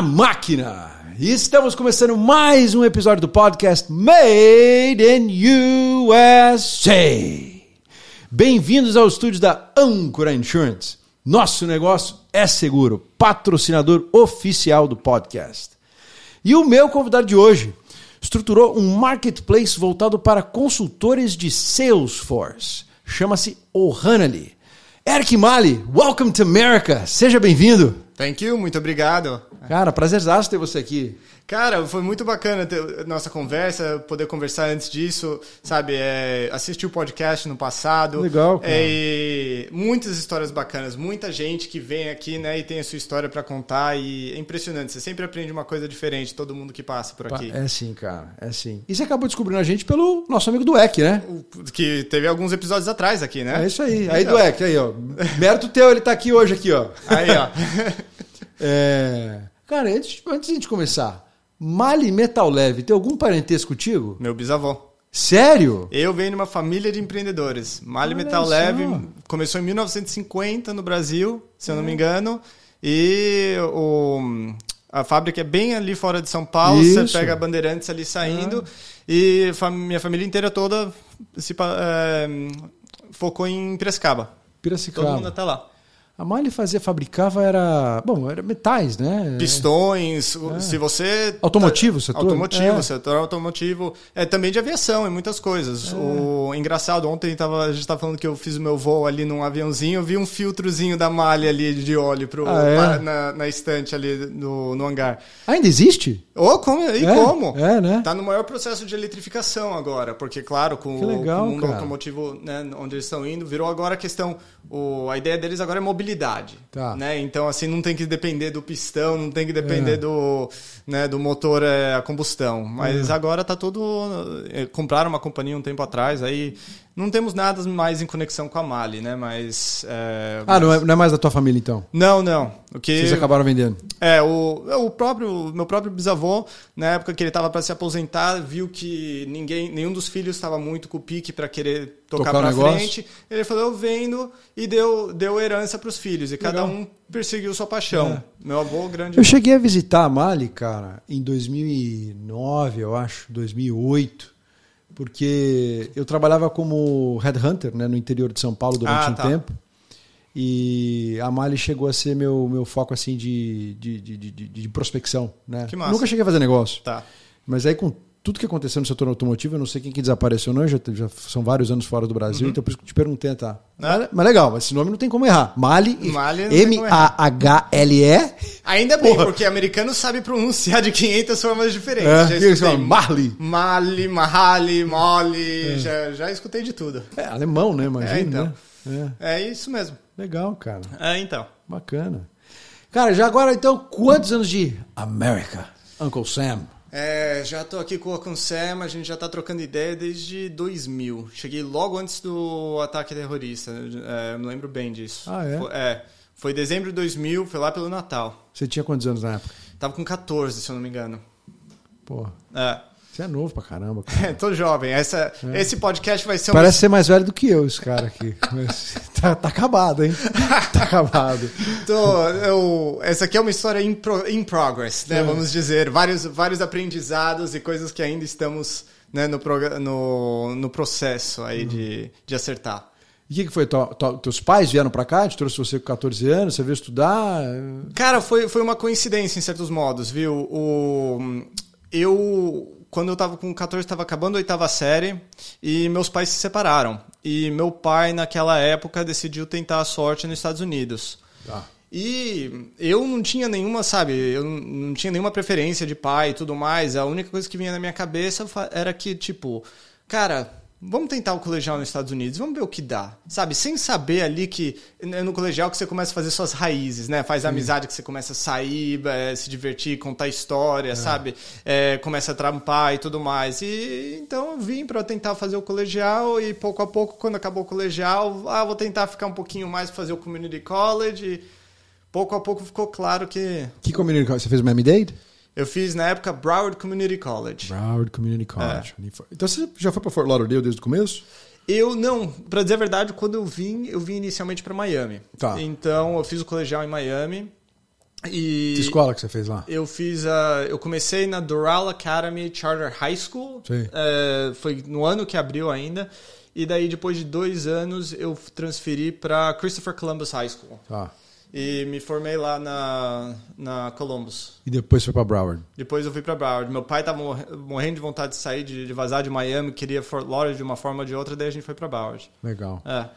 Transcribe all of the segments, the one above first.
na máquina! Estamos começando mais um episódio do podcast Made in USA. Bem-vindos ao estúdio da Ancora Insurance. Nosso negócio é seguro, patrocinador oficial do podcast. E o meu convidado de hoje estruturou um marketplace voltado para consultores de Salesforce. Chama-se O'Hanley. Eric Mali, welcome to America. Seja bem-vindo. Thank you, muito obrigado. Cara, prazerzaço ter você aqui. Cara, foi muito bacana ter nossa conversa, poder conversar antes disso, sabe? É, assistir o podcast no passado. Legal, cara. É, e muitas histórias bacanas, muita gente que vem aqui, né, e tem a sua história para contar e é impressionante. Você sempre aprende uma coisa diferente, todo mundo que passa por aqui. É sim, cara, é sim. E você acabou descobrindo a gente pelo nosso amigo Dueck, né? Que teve alguns episódios atrás aqui, né? É isso aí. Aí, Então. Dueck, aí, ó. Mérito teu, ele tá aqui hoje, aqui, ó. Aí, ó. É... Cara, antes, antes de a gente começar, Mali Metal Leve, tem algum parentesco contigo? Meu bisavô. Sério? Eu venho de uma família de empreendedores. Mali Olha Metal só. Leve começou em 1950 no Brasil, se eu É. não me engano. E o, a fábrica é bem ali fora de São Paulo. Isso. É. Você pega a Bandeirantes ali saindo. E fa- minha família inteira toda se, é, focou em Piracicaba. Piracicaba. Todo mundo até lá. A Mali fazia, fabricava, era. Bom, era metais, né? Pistões, o- se você. Automotivo, setor? Automotivo, É. setor automotivo. É, também de aviação, em muitas coisas. O engraçado, ontem tava, a gente estava falando que eu fiz o meu voo ali num aviãozinho, eu vi um filtrozinho da malha ali de óleo pro, Ah, é? na, na estante ali no, no hangar. Ainda existe? Ô, como? E É, como? é, né? Tá no maior processo de eletrificação agora, porque, claro, com, Que o- legal, com o mundo cara. automotivo, né, onde eles estão indo, virou agora a questão. O, a ideia deles agora é mobilidade. Tá. Né? Então, assim, não tem que depender do pistão, não tem que depender É. do, né, do motor é, a combustão. Mas agora tá tudo. é, Compraram uma companhia um tempo atrás, aí não temos nada mais em conexão com a Mali, né? Mas. é, Ah, não mas- é, não é mais da tua família, então? Não, não. O que Vocês acabaram vendendo. é, o, o próprio meu próprio bisavô, na época que ele estava para se aposentar, viu que ninguém, nenhum dos filhos estava muito com o pique para querer tocar Tocar para frente. Ele falou: "Eu vendo" e deu deu herança para os filhos e cada Legal. um perseguiu sua paixão. Meu avô grande. Eu cheguei a visitar a Mali, cara, em 2009, eu acho, 2008, porque eu trabalhava como headhunter né, no interior de São Paulo durante Ah, um tá. tempo. E a Mali chegou a ser meu, meu foco assim de, de, de, de, de prospecção. Né? Nunca cheguei a fazer negócio. Tá. Mas aí com tudo que aconteceu no setor automotivo, eu não sei quem que desapareceu, não. Já, já são vários anos fora do Brasil, então por isso que eu te perguntei, tá? Mas, mas legal, esse nome não tem como errar. Mali, M-A-H-L-E. Ainda bem, Porra. porque americano sabe pronunciar de 500 formas diferentes. É, já escutei Marley. Mali, Mahali, Moli, já, já escutei de tudo. É alemão, né? Imagina, É, então. né? É isso mesmo. É. Legal, cara. É, então. Bacana. Cara, já agora então, quantos anos de America? Uncle Sam. É, já tô aqui com o Sam, a gente já tá trocando ideia desde 2000. Cheguei logo antes do ataque terrorista, é, eu me lembro bem disso. Ah, é? Foi, é, foi dezembro de 2000, foi lá pelo Natal. Você tinha quantos anos na época? Tava com 14, se eu não me engano. Porra, É, você é novo pra caramba, cara. tô jovem. Essa, Esse podcast vai ser um Parece ser mais velho do que eu, esse cara aqui. Tá, tá acabado, hein? Tá acabado. Tô, eu, essa aqui é uma história in, pro- in progress, né? É. Vamos dizer. Vários, vários aprendizados e coisas que ainda estamos né, no, no, no processo aí de, de acertar. E o que, que foi? Teus pais vieram pra cá? Te trouxe você com 14 anos? Você veio estudar? Cara, foi, foi uma coincidência em certos modos, viu? O, eu, quando eu tava com 14, estava acabando a oitava série e meus pais se separaram. E meu pai, naquela época, decidiu tentar a sorte nos Estados Unidos. Tá. E eu não tinha nenhuma, sabe, eu não- tinha nenhuma preferência de pai e tudo mais. A única coisa que vinha na minha cabeça era que, tipo, cara, vamos tentar o colegial nos Estados Unidos, vamos ver o que dá. Sabe, sem saber ali que é no colegial que você começa a fazer suas raízes, né? Faz amizade que você começa a sair, eh, se divertir, contar história, sabe? Eh, começa a trampar e tudo mais. E então eu vim para tentar fazer o colegial e pouco a pouco, quando acabou o colegial, ah, vou tentar ficar um pouquinho mais fazer o community college. E pouco a pouco ficou claro que Que community college? Você fez o Miami-Dade? Eu fiz na época Broward Community College. Broward Community College. Ali foi. Então você já foi pra Fort Lauderdale desde o começo? Eu não, pra dizer a verdade, quando eu vim, eu vim inicialmente para Miami. Tá. Então eu fiz o colegial em Miami E Que escola que você fez lá? eu fiz a. Eu comecei na Doral Academy Charter High School. Sim. É, foi no ano que abriu ainda. E daí, depois de dois anos, eu transferi para Christopher Columbus High School. Tá. E me formei lá na, na Columbus. E depois foi pra Broward. Depois eu fui para Broward. Meu pai tava morre- morrendo de vontade de sair, de, de vazar de Miami, queria Fort Lauderdale de uma forma ou de outra, daí a gente foi para Broward. Legal. É.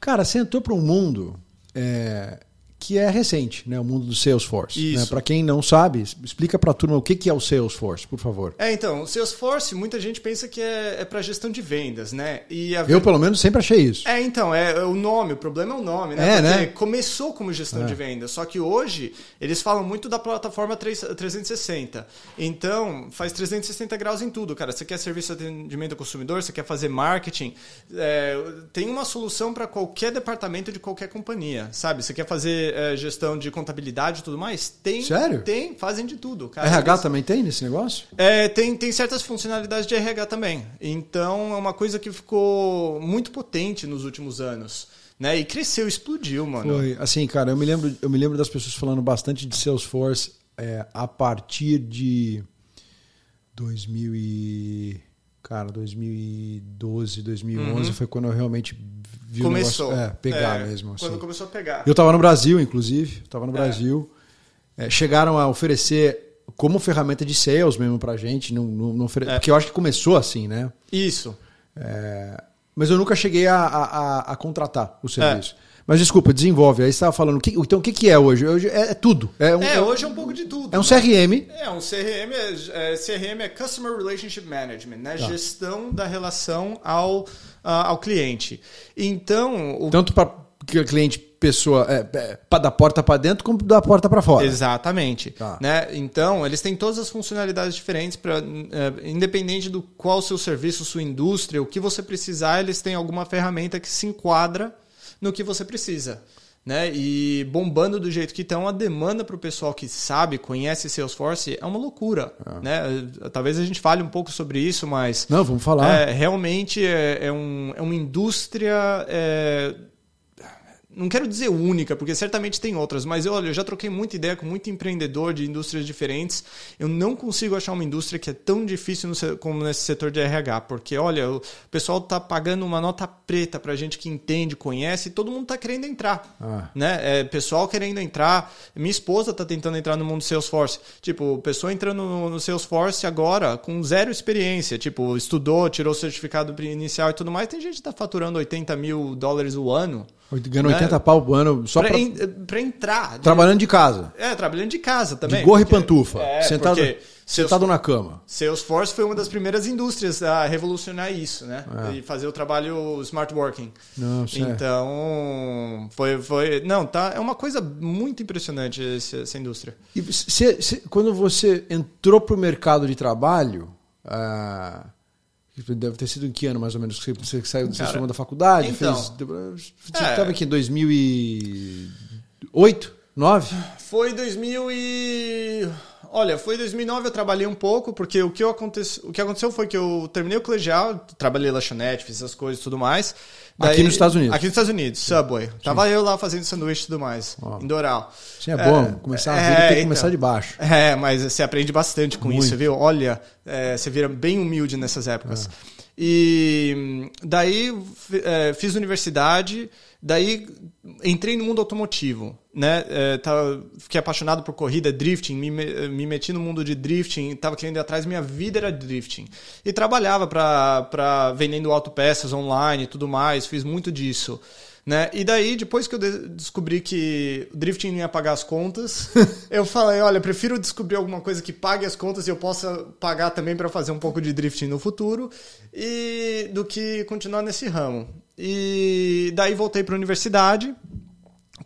Cara, você entrou para um mundo é, que é recente, né? O mundo do Salesforce. Né? Para quem não sabe, explica para a turma o que que é o Salesforce, por favor. É, então, o Salesforce, muita gente pensa que é, é para gestão de vendas, né? E a Eu, pelo menos, sempre achei isso. É, então, é, é o nome, o problema é o nome, né? É, Porque né? começou como gestão É. de vendas, só que hoje eles falam muito da plataforma 3 360. Então, faz 360 graus em tudo, cara. Você quer serviço de atendimento ao consumidor, você quer fazer marketing, é, tem uma solução para qualquer departamento de qualquer companhia, sabe? Você quer fazer é, gestão de contabilidade e tudo mais? Tem. Sério? Tem, fazem de tudo, cara. RH Eles- também tem nesse negócio? é, tem, tem certas funcionalidades de RH também. Então é uma coisa que ficou muito potente nos últimos anos. Né? E cresceu, explodiu, mano. Foi. Assim, cara, eu me lembro, eu me lembro das pessoas falando bastante de Salesforce é, a partir de 2000 e... Cara, 2012, 2011 foi quando eu realmente vi Uhum. Começou. o negócio é, pegar É, mesmo. Quando assim. começou a pegar. Eu estava no Brasil, inclusive. Estava no É. Brasil. É, chegaram a oferecer como ferramenta de sales mesmo pra gente. Não, não, não ofere- É. Porque eu acho que começou assim, né? Isso. É, Mas eu nunca cheguei a, a- a- a contratar o serviço. Mas desculpa, desenvolve. Aí você estava falando. o que- então o que, que é hoje? Hoje é, é tudo. É um, É, é, hoje é um pouco de tudo. é um né? CRM. É, um CRM é, é, CRM é Customer Relationship Management, né? Tá. Gestão da relação ao, ah, ao cliente. Então, o Tanto para cliente, pessoa, é, é, da porta para dentro, como da porta para fora. Exatamente. Tá. Né? Então, eles têm todas as funcionalidades diferentes, pra, é, independente do qual o seu serviço, sua indústria, o que você precisar, eles têm alguma ferramenta que se enquadra no que você precisa. Né? E bombando do jeito que estão, a demanda para o pessoal que sabe, conhece Salesforce é uma loucura. Né? Talvez a gente fale um pouco sobre isso, mas Não, vamos falar. é, realmente é, é um- é uma indústria. Não quero dizer única, porque certamente tem outras, mas olha, eu já troquei muita ideia com muito empreendedor de indústrias diferentes. Eu não consigo achar uma indústria que é tão difícil no como nesse setor de RH, porque olha, o pessoal está pagando uma nota preta para gente que entende, conhece, e todo mundo está querendo entrar. Ah. Né? É, pessoal querendo entrar. Minha esposa está tentando entrar no mundo Salesforce. Tipo, pessoa entrando no, no Salesforce agora com zero experiência. Tipo, estudou, tirou o certificado inicial e tudo mais. Tem gente que está faturando 80 mil dólares o ano. Ganhando né? 80 pau por ano só en- pra entrar. trabalhando de casa. É, trabalhando de casa também. De gorro porque- e pantufa. É, sentado, sentado na cama. Salesforce foi uma das primeiras indústrias a revolucionar isso, né? E fazer o trabalho smart working. É. Não, certo. Então, foi, foi. Não, tá. É uma coisa muito impressionante esse- essa indústria. E quando você entrou para o mercado de trabalho, ah, deve ter sido em que ano mais ou menos que você, saiu, você Cara, formou da faculdade? então, fez, você é. estava aqui em 2008, 9? Foi 2000 e... Olha, foi 2009 eu trabalhei um pouco, porque o que, eu aconte... o que aconteceu foi que eu terminei o colegial, trabalhei lanchonete, fiz essas coisas e tudo mais. Aqui nos Estados Unidos? Aqui nos Estados Unidos, Subway. Tava eu lá fazendo sanduíche e tudo mais, em Doral. Sim, é bom. Começar a vida é, tem que então. começar de baixo. É, mas você aprende bastante com Muito. isso, viu? Olha, é, você vira bem humilde nessas épocas. É. E daí é, fiz universidade, daí entrei no mundo automotivo, né? É, fiquei apaixonado por corrida, drifting, me, me me meti no mundo de drifting, estava querendo ir atrás, minha vida era drifting. E trabalhava para vendendo autopeças online e tudo mais, fiz muito disso. Né? E daí, depois que eu de- descobri que o drifting não ia pagar as contas, eu falei, olha, prefiro descobrir alguma coisa que pague as contas e eu possa pagar também para fazer um pouco de drifting no futuro, e do que continuar nesse ramo. E daí voltei para a universidade.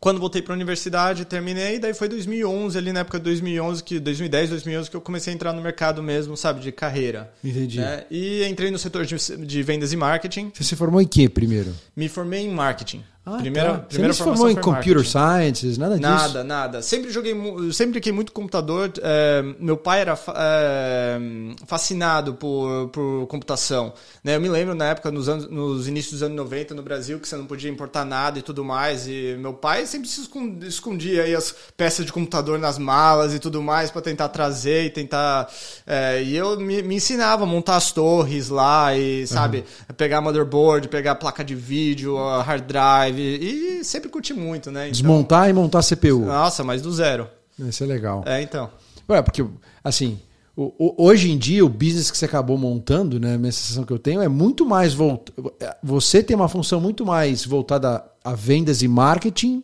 Quando voltei para a universidade, terminei, daí foi 2011, ali na época de 2011, que 2010, 2011 que eu comecei a entrar no mercado mesmo, sabe, de carreira. Entendi. né? E entrei no setor de, de vendas e marketing. Você se formou em que primeiro? Me formei em marketing. Ah, primeira, tá. primeira Você formou em computer marketing. sciences, nada disso? Nada, nada. Sempre joguei, sempre brinquei muito com computador. é, meu pai era é, fascinado por, por computação. Né? Eu me lembro na época, nos, anos, nos inícios dos anos 90 no Brasil, que você não podia importar nada e tudo mais. E meu pai sempre se escon- escondia aí as peças de computador nas malas e tudo mais para tentar trazer e tentar. é, e eu me, me ensinava a montar as torres lá e, sabe, pegar motherboard, pegar placa de vídeo, hard drive. E, sempre curti muito, né? Então- Desmontar e montar CPU. nossa, mas do zero. Isso é legal. É, então. Ué, porque, assim, hoje em dia, o business que você acabou montando, né, a minha sensação que eu tenho, é muito mais voltado. Você tem uma função muito mais voltada a vendas e marketing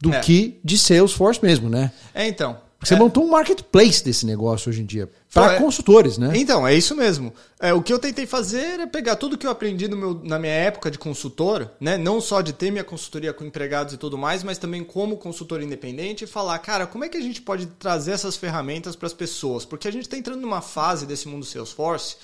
do É. que de Salesforce mesmo, né? É, então. Porque você É. montou um marketplace desse negócio hoje em dia. Para é. consultores, né? Então, é isso mesmo. É, o que eu tentei fazer é pegar tudo que eu aprendi meu, na minha época de consultor, né? Não só de ter minha consultoria com empregados e tudo mais, mas também como consultor independente e falar, cara, como é que a gente pode trazer essas ferramentas para as pessoas? Porque a gente está entrando numa fase desse mundo Salesforce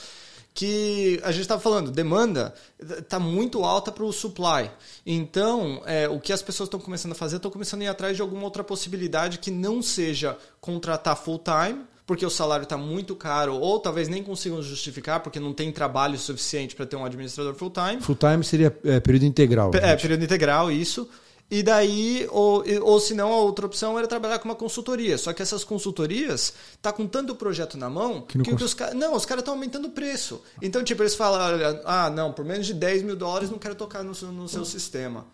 que a gente estava falando, demanda está muito alta para o supply. Então, é, o que as pessoas estão começando a fazer, estão começando a ir atrás de alguma outra possibilidade que não seja contratar full time, porque o salário está muito caro, ou talvez nem consigam justificar, porque não tem trabalho suficiente para ter um administrador full time. Full time seria é, período integral. É, gente. período integral, isso. E daí, ou, ou se não, a outra opção era trabalhar com uma consultoria. Só que essas consultorias tá com tanto projeto na mão Que que, que os caras. Não, os caras estão aumentando o preço. Então, tipo, eles falam, ah, não, por menos de 10 mil dólares não quero tocar no no seu sistema.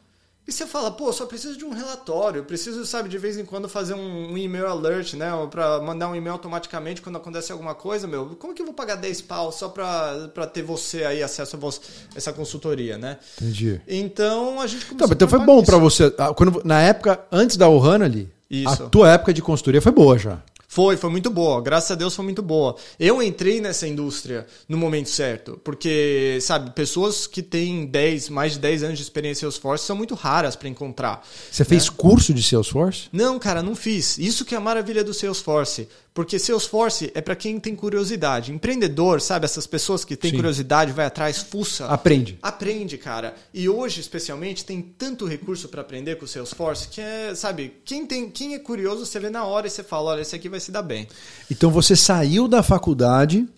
E você fala, pô, só preciso de um relatório, preciso, sabe, de vez em quando fazer um, um e-mail alert, né? Pra mandar um e-mail automaticamente quando acontece alguma coisa, meu. Como que eu vou pagar 10 pau só pra, pra ter você aí acesso a você, essa consultoria, né? Entendi. Então a gente Então, começou então a foi bom para você. ah, Quando, na época, antes da Ohana ali, Isso. a tua época de consultoria foi boa já. Foi, foi muito boa. Graças a Deus foi muito boa. Eu entrei nessa indústria no momento certo. Porque, sabe, pessoas que têm 10, mais de 10 anos de experiência em Salesforce são muito raras para encontrar. Você fez curso de Salesforce? Não, cara, não fiz. Isso que é a maravilha do Salesforce. Porque Salesforce é para quem tem curiosidade. Empreendedor, sabe? Essas pessoas que têm Sim. curiosidade, vai atrás, fuça. Aprende. Aprende, cara. E hoje, especialmente, tem tanto recurso para aprender com o Salesforce que é, sabe, quem, tem, quem é curioso, você vê na hora e você fala, olha, esse aqui vai se dar bem. Então você saiu da faculdade,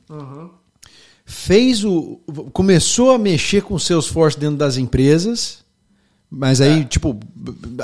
fez o. começou a mexer com o Salesforce dentro das empresas. Mas aí, É. tipo,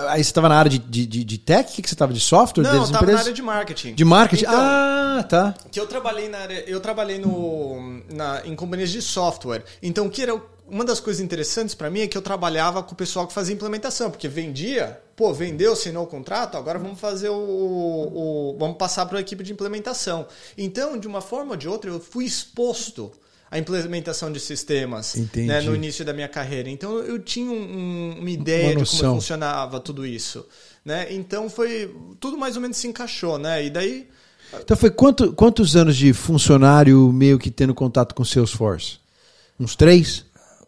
aí você estava na área de, de, de- tech? O que que você estava de software? Não, eu tava na área de marketing. De marketing? Então, ah, tá. que eu trabalhei na área, eu trabalhei no, na, em companhias de software. Então, o que era uma das coisas interessantes para mim é que eu trabalhava com o pessoal que fazia implementação, porque vendia, pô, vendeu, assinou o contrato, agora vamos fazer o, o vamos passar para a equipe de implementação. Então, de uma forma ou de outra, eu fui exposto à implementação de sistemas né, no início da minha carreira. Então, eu tinha um- um- uma ideia Uma de como funcionava tudo isso. Né? Então, foi tudo mais ou menos se encaixou, né? E daí Então foi quanto, quantos anos de funcionário meio que tendo contato com Salesforce? Uns três?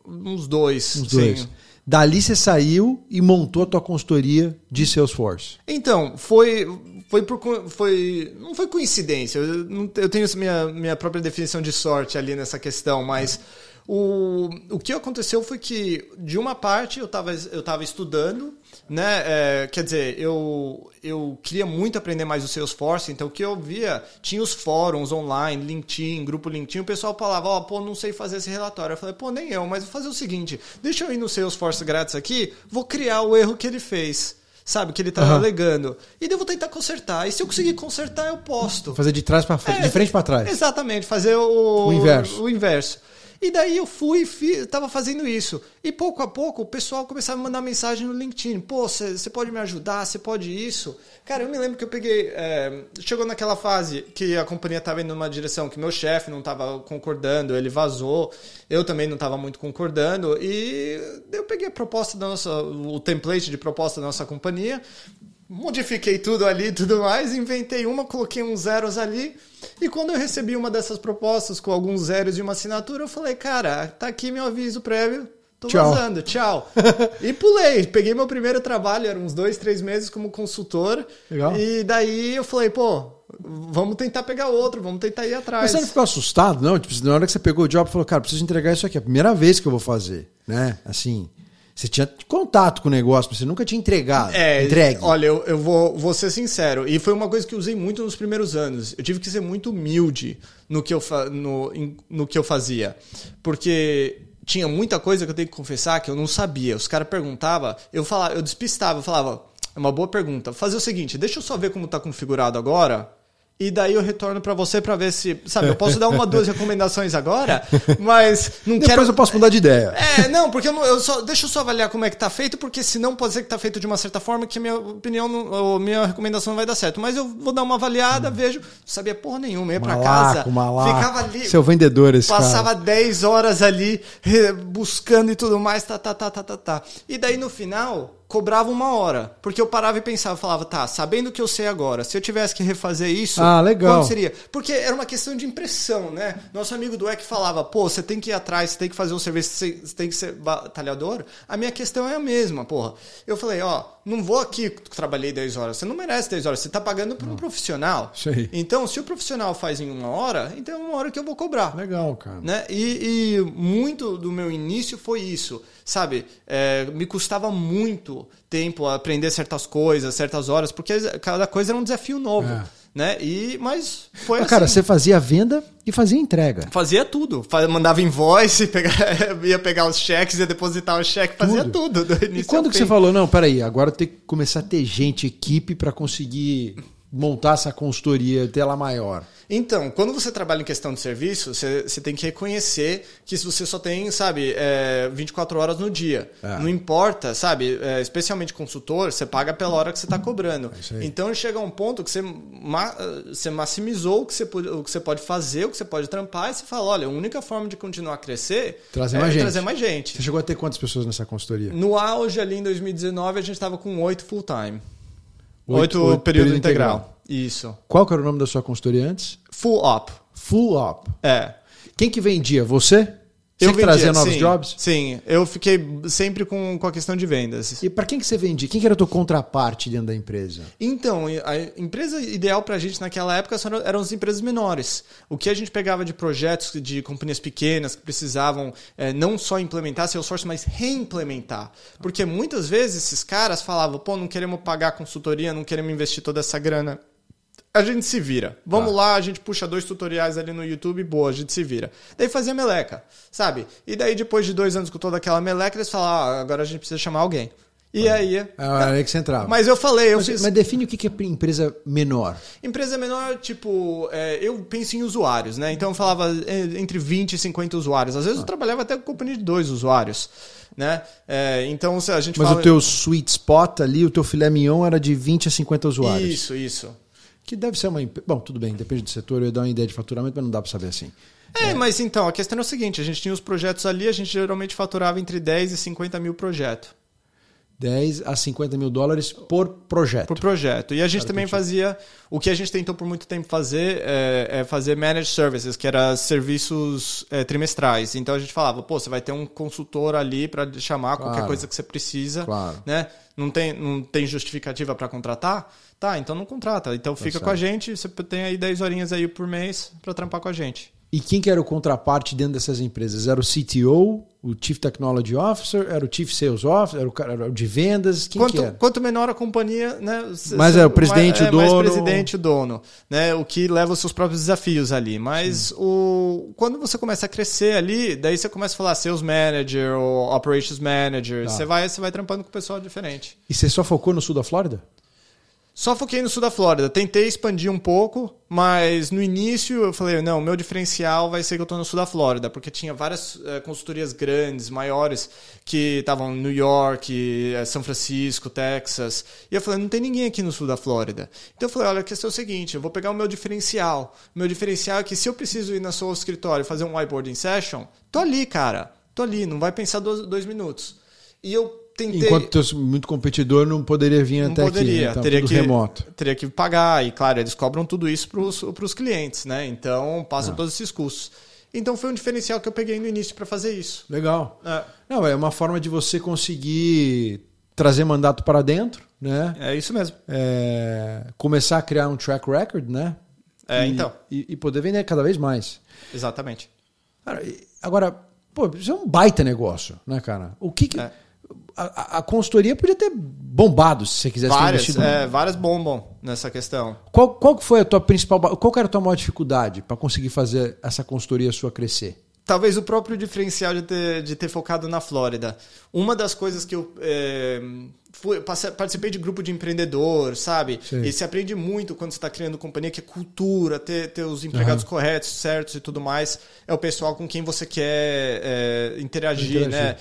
Uns dois. Uns dois. sim. Dali você saiu e montou a tua consultoria de Salesforce. Então, foi. Foi por. Foi, não foi coincidência. Eu, eu tenho minha, minha própria definição de sorte ali nessa questão, mas. O, o que aconteceu foi que, de uma parte, eu estava eu tava estudando, né? É, quer dizer, eu, eu queria muito aprender mais o Salesforce, então o que eu via, tinha os fóruns online, LinkedIn, grupo LinkedIn, o pessoal falava, ó, pô, não sei fazer esse relatório. Eu falei, pô, nem eu, mas vou fazer o seguinte, deixa eu ir no Salesforce grátis aqui, vou criar o erro que ele fez. Sabe, que ele tá Aham. alegando. E vou tentar consertar. E se eu conseguir consertar, eu posto. Fazer de trás para frente, É, de frente para trás. Exatamente, fazer o, O inverso. O inverso. E daí eu fui, fi, tava fazendo isso. E pouco a pouco o pessoal começava a mandar mensagem no LinkedIn. Pô, você pode me ajudar? Você pode isso? Cara, eu me lembro que eu peguei. é, chegou naquela fase que a companhia estava indo numa direção que meu chefe não estava concordando, ele vazou. Eu também não estava muito concordando. E eu peguei a proposta da nossa. o template de proposta da nossa companhia modifiquei tudo ali e tudo mais, inventei uma, coloquei uns zeros ali. E quando eu recebi uma dessas propostas com alguns zeros e uma assinatura, eu falei, cara, tá aqui meu aviso prévio. Tô Tchau. vazando, tchau. e pulei. Peguei meu primeiro trabalho, eram uns dois, três meses como consultor. Legal. E daí eu falei, pô, vamos tentar pegar outro, vamos tentar ir Mas atrás. você não ficou assustado, não? Tipo, na hora que você pegou o job, falou, cara, preciso entregar isso aqui. É a primeira vez que eu vou fazer, né? Assim, Você tinha contato com o negócio, mas você nunca tinha entregado. É, entregue. Olha, eu, eu vou, vou ser sincero. E foi uma coisa que eu usei muito nos primeiros anos. Eu tive que ser muito humilde no que eu, no, no que eu fazia. Porque tinha muita coisa que eu tenho que confessar que eu não sabia. Os caras perguntavam, eu falava, eu despistava, eu falava, é uma boa pergunta. Fazer o seguinte, deixa eu só ver como tá configurado agora. E daí eu retorno pra você pra ver se. Sabe, eu posso dar uma, duas recomendações agora, mas não Depois quero. eu posso mudar de ideia. É, não, porque eu, não, eu só. Deixa eu só avaliar como é que tá feito, porque senão pode ser que tá feito de uma certa forma que a minha opinião, não, ou minha recomendação não vai dar certo. Mas eu vou dar uma avaliada, vejo. Não sabia porra nenhuma, ia pra casa. Malaco. Ficava ali. Seu vendedor, esse Passava cara. 10 horas ali buscando e tudo mais, tá, tá, tá, tá, tá, tá. E daí no final, cobrava uma hora. Porque eu parava e pensava, falava, tá, sabendo o que eu sei agora, se eu tivesse que refazer isso, Ah, legal. quanto seria? Porque era uma questão de impressão, né? Nosso amigo do EC falava, pô, você tem que ir atrás, você tem que fazer um serviço, você tem que ser batalhador. A minha questão é a mesma, porra. Eu falei, ó, não vou aqui trabalhei 10 horas, você não merece 10 horas, você tá pagando por um profissional. Isso aí. Então, se o profissional faz em uma hora, então é uma hora que eu vou cobrar. Legal, cara. Né? E, e muito do meu início foi isso, sabe? É, me custava muito tempo aprender certas coisas, certas horas, porque cada coisa era um desafio novo, É. né? E mas foi Mas, assim. cara, você fazia venda e fazia entrega. Fazia tudo. Mandava invoice, ia pegar os cheques, ia depositar o cheque, fazia Tudo. tudo. do E quando que você fim. falou, não, peraí, agora tem que começar a ter gente, equipe para conseguir montar essa consultoria, ter ela maior? Então, quando você trabalha em questão de serviço, você, você tem que reconhecer que se você só tem, sabe, é, 24 horas no dia. É. Não importa, sabe, é, especialmente consultor, você paga pela hora que você está cobrando. isso aí. Então chega um ponto que você, ma- você maximizou o que você, pode, o que você pode fazer, o que você pode trampar, e você fala, olha, a única forma de continuar a crescer Trazer é mais gente. trazer mais gente. Você chegou a ter quantas pessoas nessa consultoria? No auge ali em 2019, a gente estava com oito full-time. Oito- Oito, período integral. integral. Isso. Qual que era o nome da sua consultoria antes? Full up. Full Up. É. Quem que vendia? Você? Você que vendia, trazia novos sim, jobs? Sim, eu fiquei sempre com, com a questão de vendas. E para quem que você vendia? Quem que era a tua contraparte dentro da empresa? Então, a empresa ideal pra gente naquela época só eram- as empresas menores. O que a gente pegava de projetos de companhias pequenas que precisavam eh, não só implementar Salesforce, mas reimplementar. Porque muitas vezes esses caras falavam, pô, não queremos pagar consultoria, não queremos investir toda essa grana. A gente se vira. Vamos Tá. lá, a gente puxa dois tutoriais ali no YouTube, boa, a gente se vira. Daí fazia meleca, sabe? E daí depois de dois anos com toda aquela meleca, eles falaram, ah, agora a gente precisa chamar alguém. E aí... É aí que você entrava. Mas eu falei, eu mas, fiz... mas define o que é empresa menor. Empresa menor, tipo, é, eu penso em usuários, né? Então eu falava é, entre 20 e 50 usuários. Às vezes Ah. eu trabalhava até com companhia de dois usuários, né? É, então se a gente Mas fala... o teu sweet spot ali, o teu filé mignon era de 20 a 50 usuários. Isso, isso. Que deve ser uma. Bom, tudo bem, depende do setor, eu ia dar uma ideia de faturamento, mas não dá para saber assim. É, mas então, a questão é o seguinte, a gente tinha os projetos ali, a gente geralmente faturava entre 10 e 50 mil projeto. 10 a 50 mil dólares por projeto. Por projeto. E a gente também fazia. O que a gente tentou por muito tempo fazer é, é fazer managed services, que era serviços é, trimestrais. Então a gente falava, pô, você vai ter um consultor ali para chamar qualquer Claro. coisa que você precisa. Claro. Né? Não, tem, não tem justificativa para contratar? Tá, então não contrata. Então fica certo. com a gente, você tem aí 10 horinhas aí por mês para trampar com a gente. E quem que era o contraparte dentro dessas empresas? Era o CTO, o Chief Technology Officer, era o Chief Sales Officer, era o cara o de vendas? Quem que Quanto, era? quanto menor a companhia, né? c- é o presidente, mais, o é, dono. Mais presidente, o dono. Né? O que leva os seus próprios desafios ali. Mas o, quando você começa a crescer ali, daí você começa a falar Sales Manager ou Operations Manager. Tá. Você, vai, você vai trampando com o pessoal diferente. E você só focou no sul da Flórida? Só foquei no sul da Flórida. Tentei expandir um pouco, mas no início eu falei, não, meu diferencial vai ser que eu tô no sul da Flórida, porque tinha várias eh, consultorias grandes, maiores, que estavam em New York, eh, São Francisco, Texas. E eu falei, não tem ninguém aqui no sul da Flórida. Então eu falei, olha, a questão é o seguinte, eu vou pegar o meu diferencial. Meu diferencial é que se eu preciso ir na sua escritório fazer um whiteboarding session, tô ali, cara. Tô ali, não vai pensar dois, dois minutos. E eu tentei... Enquanto muito competidor não poderia vir Não até poderia, aqui, né? Então, teria tudo que remoto. teria que pagar e claro eles cobram tudo isso para os clientes, né? Então passam todos esses custos. Então foi um diferencial que eu peguei no início para fazer isso. Legal. É, Não, é uma forma de você conseguir trazer mandato para dentro, né? é isso mesmo. É, começar a criar um track record, né? É, E- então. E, e poder vender cada vez mais. Exatamente. Cara, agora, pô, isso é um baita negócio, né, cara? O que, que É. a, a consultoria podia ter bombado se você quisesse ter Várias, investido. é, várias bombam nessa questão. Qual, qual foi a tua principal. Qual que era a tua maior dificuldade para conseguir fazer essa consultoria sua crescer? Talvez o próprio diferencial de ter, de ter focado na Flórida. Uma das coisas que eu é, fui- participei de grupo de empreendedor, sabe? Sim. E se aprende muito quando você está criando companhia, que é cultura, ter, ter os empregados corretos, certos e tudo mais. É o pessoal com quem você quer é, interagir, Interagir. né?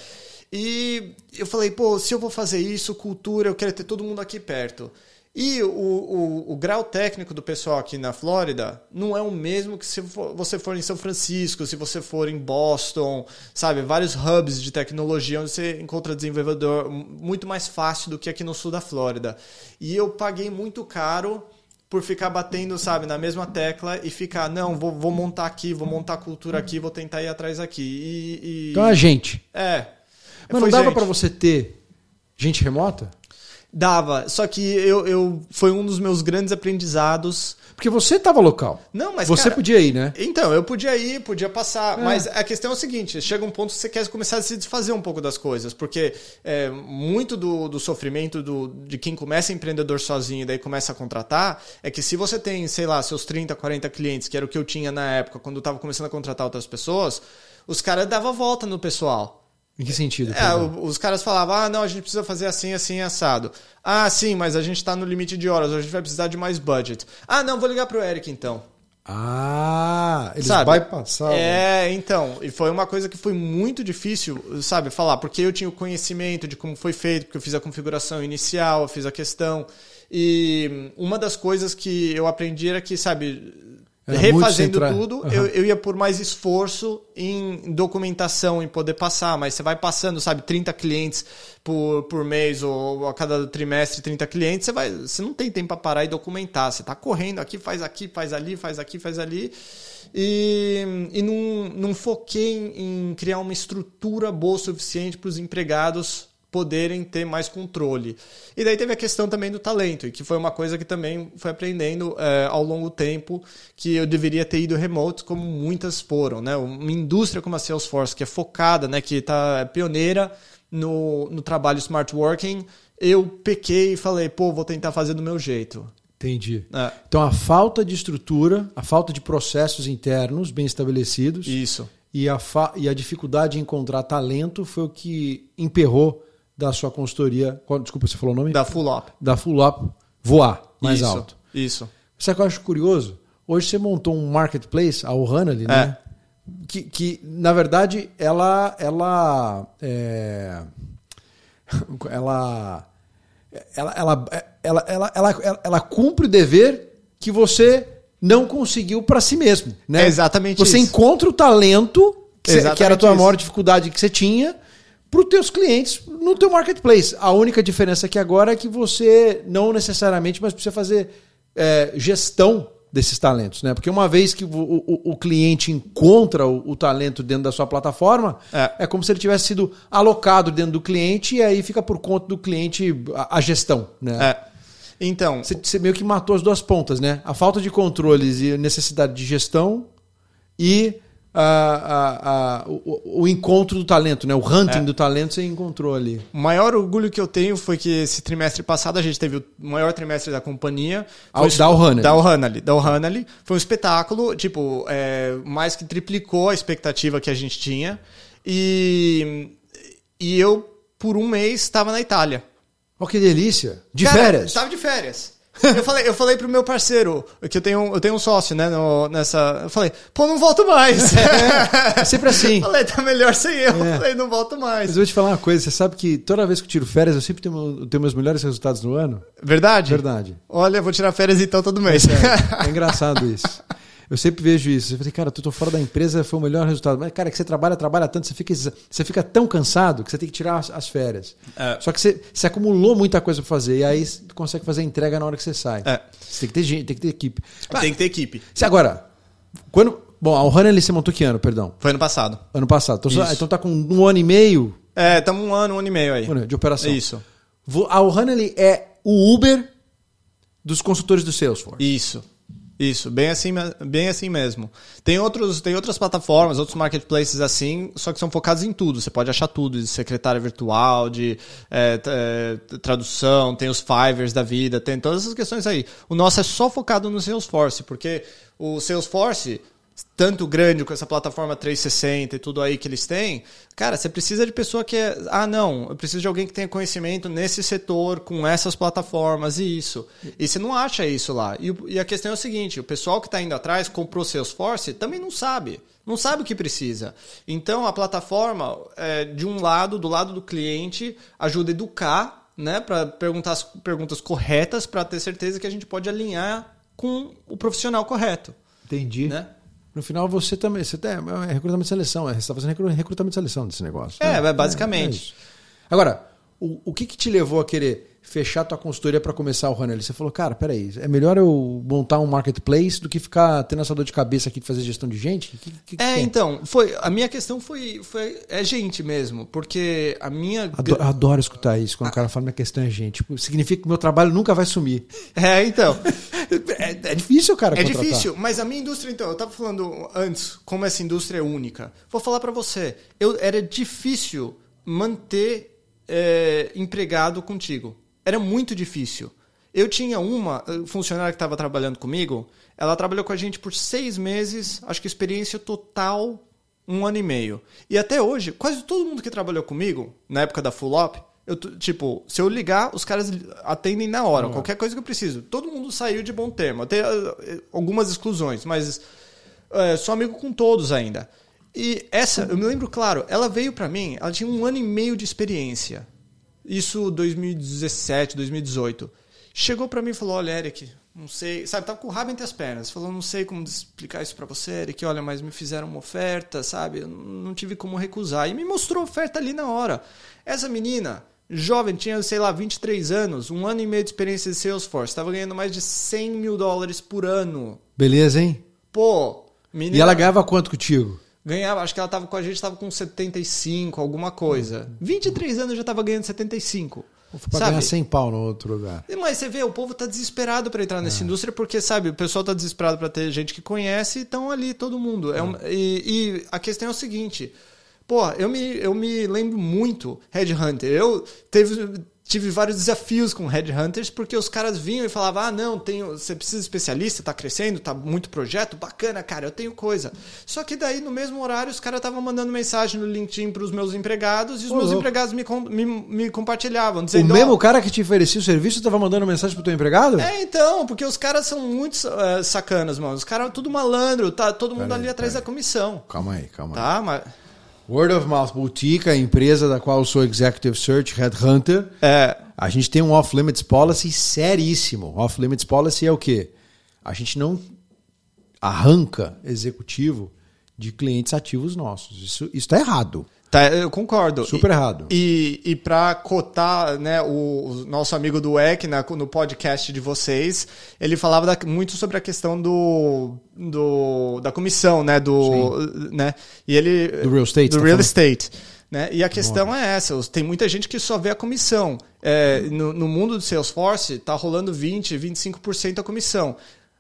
E eu falei, pô, se eu vou fazer isso, cultura, eu quero ter todo mundo aqui perto. E o, o, o grau técnico do pessoal aqui na Flórida não é o mesmo que se for- você for em São Francisco, se você for em Boston, sabe? Vários hubs de tecnologia onde você encontra desenvolvedor muito mais fácil do que aqui no sul da Flórida. E eu paguei muito caro por ficar batendo, sabe, na mesma tecla e ficar, não, vou, vou montar aqui, vou montar cultura aqui, vou tentar ir atrás aqui. E, e- Então a gente. é. Mas não dava gente. para você ter gente remota? Dava, só que eu, eu foi um dos meus grandes aprendizados. Porque você estava local. Não, mas você cara, podia ir, né? Então, eu podia ir, podia passar, É. mas a questão é o seguinte: chega um ponto que você quer começar a se desfazer um pouco das coisas, porque é, muito do, do sofrimento do, de quem começa empreendedor sozinho e daí começa a contratar é que se você tem, sei lá, seus 30, 40 clientes, que era o que eu tinha na época, quando eu estava começando a contratar outras pessoas, os caras davam volta no pessoal. Em que sentido? É, os caras falavam, ah, não, a gente precisa fazer assim, assim, assado. Ah, sim, mas a gente tá no limite de horas, a gente vai precisar de mais budget. Ah, não, vou ligar pro Eric então. Ah, eles Sabe? bypassavam. É, então, e foi uma coisa que foi muito difícil, sabe, falar, porque eu tinha o conhecimento de como foi feito, porque eu fiz a configuração inicial, eu fiz a questão. E uma das coisas que eu aprendi era que, sabe, Era refazendo tudo, Aham. eu, eu ia por mais esforço em documentação, em poder passar, mas você vai passando, sabe, 30 clientes por, por mês ou a cada trimestre 30 clientes, você, vai, você não tem tempo para parar e documentar. Você está correndo aqui, faz aqui, faz ali, faz aqui, faz ali. E, e não, não foquei em, em criar uma estrutura boa o suficiente para os empregados poderem ter mais controle. E daí teve a questão também do talento, e que foi uma coisa que também foi aprendendo eh, ao longo do tempo, que eu deveria ter ido remote, como muitas foram. Né? Uma indústria como a Salesforce, que é focada, né, que está pioneira no, no trabalho smart working, eu pequei e falei, pô, vou tentar fazer do meu jeito. Entendi. É, Então a falta de estrutura, a falta de processos internos bem estabelecidos isso. e a, fa- e a dificuldade de encontrar talento foi o que emperrou da sua consultoria. Qual, desculpa, você falou o nome? Da Fulop. Da Fulop voar mais isso, alto. Isso. Sabe que eu acho curioso? Hoje você montou um marketplace, a Ohana é. né? É. Que, que, na verdade, ela. Ela. É... ela, ela, ela, ela, ela, ela, ela cumpre o dever que você não conseguiu para si mesmo. Né? É exatamente Você isso. encontra o talento, que, que era a tua isso. maior dificuldade que você tinha, para os teus clientes no teu marketplace. A única diferença aqui agora é que você não necessariamente, mas precisa fazer é, gestão desses talentos, né? Porque uma vez que o, o- o cliente encontra o, o talento dentro da sua plataforma, É. é. como se ele tivesse sido alocado dentro do cliente e aí fica por conta do cliente a, a gestão, né? É. Então, Você, você meio que matou as duas pontas, né? A falta de controles e necessidade de gestão e a- a- a- o, o encontro do talento, né? O hunting É. do talento você encontrou ali. O maior orgulho que eu tenho foi que esse trimestre passado a gente teve o maior trimestre da companhia. O'Hanley. Da O'Hanley. Foi um espetáculo, tipo, é, mais que triplicou a expectativa que a gente tinha. E, e eu, por um mês, estava na Itália. Olha que delícia. De Cara, férias. Estava de férias. Eu falei, eu falei pro meu parceiro, que eu tenho, eu tenho um sócio, né, no- nessa... Eu falei, pô, não volto mais. É sempre assim. falei, tá melhor sem eu. É. Falei, não volto mais. Mas eu vou te falar uma coisa, você sabe que toda vez que eu tiro férias, eu sempre tenho, tenho meus melhores resultados no ano? Verdade? Verdade. Olha, eu vou tirar férias então todo mês. É engraçado isso. Eu sempre vejo isso. Eu falei, cara, tu tô fora da empresa, foi o melhor resultado. Mas, cara, é que você trabalha, trabalha tanto, você fica, você fica tão cansado que você tem que tirar as, as férias. É. Só que você, você acumulou muita coisa pra fazer, e aí você consegue fazer a entrega na hora que você sai. É. Você tem que ter gente, tem que ter equipe. Tem que ter equipe. Se agora, quando. Bom, a Ohana você montou que ano, perdão? Foi ano passado. Ano passado. Então, então tá com um ano e meio É, estamos um ano, um ano e meio aí. de operação. Isso. A Ohana é o Uber dos consultores do Salesforce. Isso. Isso, bem assim, bem assim mesmo. Tem, outros, tem outras plataformas, outros marketplaces assim, só que são focados em tudo. Você pode achar tudo, de secretária virtual, de é, é, tradução, tem os Fivers da vida, tem todas essas questões aí. O nosso é só focado no Salesforce, porque o Salesforce, tanto grande com essa plataforma 360 e tudo aí que eles têm, cara, você precisa de pessoa que é. Ah, não, eu preciso de alguém que tenha conhecimento nesse setor, com essas plataformas e isso. E você não acha isso lá. E, e a questão é o seguinte: o pessoal que está indo atrás, comprou Salesforce, também não sabe. Não sabe o que precisa. Então a plataforma, é, de um lado, do lado do cliente, ajuda a educar, né, para perguntar as perguntas corretas, para ter certeza que a gente pode alinhar com o profissional correto. Entendi. Né? No final você também. Você tem, é recrutamento de seleção. é, Você está fazendo recru- recrutamento de seleção desse negócio. É, né? é, basicamente. isso. Agora, o, o que, que te levou a querer fechar tua consultoria para começar o Runner? Você falou, cara, peraí, é melhor eu montar um marketplace do que ficar tendo essa dor de cabeça aqui de fazer gestão de gente? Que- que- que É, tem? então, foi, a minha questão foi, foi é gente mesmo, porque a minha Adoro, adoro escutar isso quando o cara fala minha questão é gente. Tipo, significa que o meu trabalho nunca vai sumir. É, então. É, é difícil, cara. É contratar. difícil, mas a minha indústria, então, eu tava falando antes como essa indústria é única. Vou falar pra você, eu era difícil manter é, empregado contigo. Era muito difícil. Eu tinha uma eh, funcionária que estava trabalhando comigo, ela trabalhou com a gente por seis meses, acho que experiência total um ano e meio. E até hoje, quase todo mundo que trabalhou comigo, na época da Full Up, eu, tipo, se eu ligar, os caras atendem na hora, qualquer coisa que eu preciso. Todo mundo saiu de bom termo. Tem eh, algumas exclusões, mas eh, sou amigo com todos ainda. E essa, eu me lembro, claro, ela veio pra mim, ela tinha um ano e meio de experiência. Isso 2017, 2018. Chegou pra mim e falou: Olha, Eric, não sei. Sabe, tava com o rabo entre as pernas. Falou: Não sei como explicar isso pra você, Eric. Olha, mas me fizeram uma oferta, sabe? Eu não tive como recusar. E me mostrou a oferta ali na hora. Essa menina, jovem, tinha, sei lá, 23 anos, um ano e meio de experiência de Salesforce, estava ganhando mais de 100 mil dólares por ano. Beleza, hein? Pô, menina. E ela ganhava quanto contigo? Ganhava, acho que ela tava com a gente, tava com 75, alguma coisa. 23 anos já tava ganhando 75. Ou foi pra sabe? ganhar 100 pau no outro lugar? Mas você vê, o povo tá desesperado para entrar É. nessa indústria porque, sabe, o pessoal tá desesperado para ter gente que conhece e estão ali todo mundo. É um- e, e a questão é o seguinte, pô, eu me, eu me lembro muito Headhunter. Eu teve, tive vários desafios com Headhunters porque os caras vinham e falavam: ah, não, tenho, você precisa de especialista, tá crescendo, tá muito projeto, bacana, cara, eu tenho coisa. Só que daí, no mesmo horário, os caras estavam mandando mensagem no LinkedIn pros meus empregados e os Ô, meus louco. empregados me, me, me compartilhavam, O dizendo: mesmo "Ó, cara que te oferecia o serviço estava mandando mensagem pro teu empregado? é, então, porque os caras são muito eh, sacanas, mano. Os caras tudo malandro, tá todo mundo ali atrás da comissão. Calma aí, calma aí. Tá, mas. Word of Mouth Boutique, a empresa da qual eu sou Executive Search Headhunter. É. A gente tem um off-limits policy seríssimo. Off-limits policy é o quê? A gente não arranca executivo de clientes ativos nossos. Isso está errado. Tá, eu concordo. Super e, errado. E, e para cotar, né, o, o nosso amigo do EC na, no podcast de vocês, ele falava da- muito sobre a questão do, do da comissão, né, do, né, e ele Do real estate, do tá real falando? estate, né? E a questão é essa, tem muita gente que só vê a comissão. É, no, no mundo do Salesforce tá rolando 20, 25% a comissão.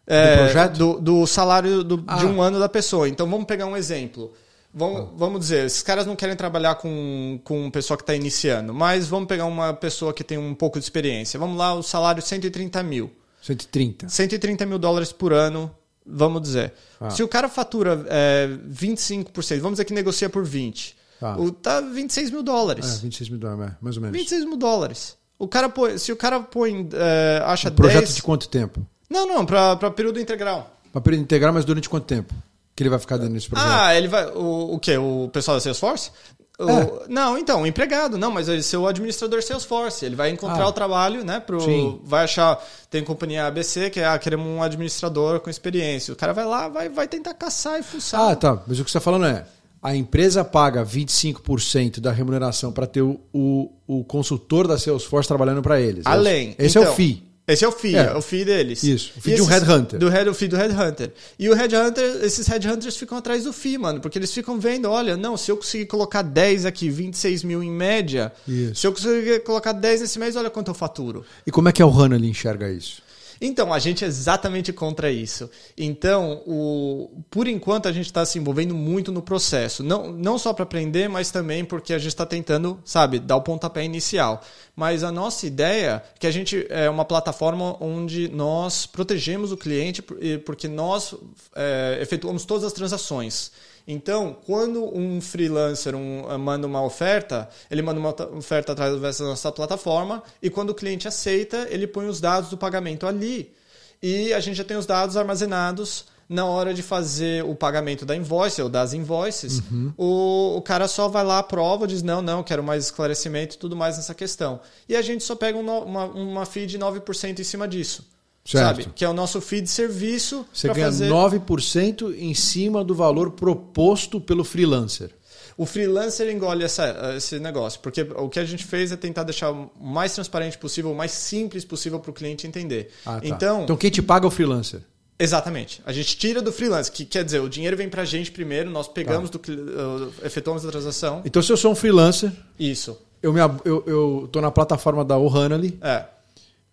É, projeto? do, do salário do- Ah. de um ano da pessoa. Então vamos pegar um exemplo. Vamos, vamos dizer, esses caras não querem trabalhar com, com uma pessoa que está iniciando, mas vamos pegar uma pessoa que tem um pouco de experiência. Vamos lá, o salário 130 mil. 130. 130 mil dólares por ano, vamos dizer. Ah. Se o cara fatura é, 25%, vamos dizer que negocia por 20%, Tá. o, tá 26 mil É, dólares. 26 mil dólares, é, mais ou menos. 26 mil dólares. O cara põe, se o cara põe, é, acha Um projeto 10... de quanto tempo? Não, não, para período integral. Para período integral, mas durante quanto tempo? Que ele vai ficar dentro desse projeto? Ah, ele vai. O, o quê? O pessoal da Salesforce? O- É. Não, então, o empregado, não, mas ele ser o administrador Salesforce. Ele vai encontrar Ah. o trabalho, né? Pro, Sim. vai achar. Tem companhia ABC, que é, ah, queremos um administrador com experiência. O cara vai lá, vai, vai tentar caçar e fuçar. Ah, tá. Mas o que você está falando é: a empresa paga 25% da remuneração para ter o, o, o consultor da Salesforce trabalhando para eles. Além. Esse é então, o FII. Esse é o FII, É. é. o FII deles. Isso, o FII de um headhunter. Do head, o FII do Headhunter. E o Headhunter, esses Headhunters ficam atrás do FII, mano, porque eles ficam vendo, olha, não, se eu conseguir colocar 10 aqui, 26 mil em média, Isso. se eu conseguir colocar 10 nesse mês, olha quanto eu faturo. E como é que a Ohana enxerga isso? Então, a gente é exatamente contra isso. Então, o, por enquanto, a gente está se envolvendo muito no processo. Não, não só para aprender, mas também porque a gente está tentando, sabe, dar o pontapé inicial. Mas a nossa ideia é que a gente é uma plataforma onde nós protegemos o cliente, porque nós é, efetuamos todas as transações. Então, quando um freelancer um, eh, manda uma oferta, ele manda uma oferta através da nossa plataforma e quando o cliente aceita, ele põe os dados do pagamento ali e a gente já tem os dados armazenados na hora de fazer o pagamento da invoice ou das invoices, uhum. o, o cara só vai lá, aprova, diz não, não, quero mais esclarecimento e tudo mais nessa questão. E a gente só pega um, uma, uma FII de 9% em cima disso. Certo. Sabe? Que é o nosso feed de serviço. Você ganha fazer... 9% em cima do valor proposto pelo freelancer. O freelancer engole essa, esse negócio, porque o que a gente fez é tentar deixar o mais transparente possível, o mais simples possível para o cliente entender. Ah, tá. Então, então quem te paga é o freelancer? Exatamente. A gente tira do freelancer, que quer dizer, o dinheiro vem para a gente primeiro, nós pegamos, tá. do, efetuamos a transação. Então, se eu sou um freelancer. Isso. Eu, me, eu, eu tô na plataforma da Ohanaly. É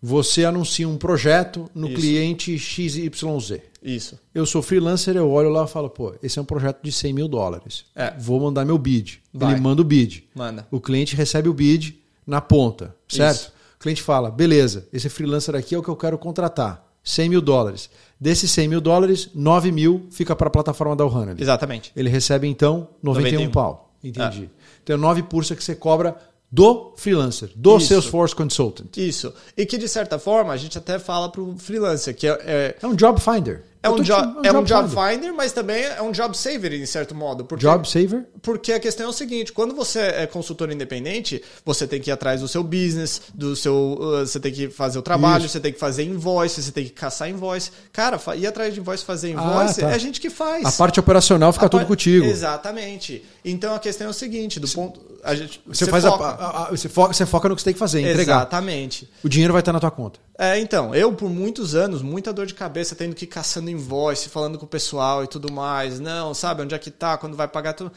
você anuncia um projeto no Isso. cliente XYZ. Isso. Eu sou freelancer, eu olho lá e falo, pô, esse é um projeto de 100 mil dólares. É. Vou mandar meu bid. Vai. Ele manda o bid. Manda. O cliente recebe o bid na ponta, certo? Isso. O cliente fala, beleza, esse freelancer aqui é o que eu quero contratar. 100 mil dólares. Desses 100 mil dólares, 9 mil fica para a plataforma da Ohana. Exatamente. Ele recebe, então, 91, 91. pau. Entendi. É. Então, 9 pursa que você cobra do freelancer, do Isso. Salesforce Consultant. Isso. E que, de certa forma, a gente até fala para o freelancer, que é, é... é um job finder. É um, jo é um, é um job, finder. finder. mas também é um job saver, em certo modo. Porque, job saver? Porque a questão é o seguinte: quando você é consultor independente, você tem que ir atrás do seu business, do seu. Uh, você tem que fazer o trabalho, Isso. você tem que fazer invoice, você tem que caçar invoice. Cara, ir atrás de invoice fazer ah, invoice ah, tá. é a gente que faz. A parte operacional fica a tudo par... contigo. Exatamente. Então a questão é o seguinte: do ponto. A gente, você, você faz foca. A, a, você, foca, você foca no que você tem que fazer, entregar. Exatamente. O dinheiro vai estar na tua conta. É, então, eu por muitos anos, muita dor de cabeça, tendo que ir caçando invoice, falando com o pessoal e tudo mais. Não, sabe, onde é que tá, quando vai pagar tudo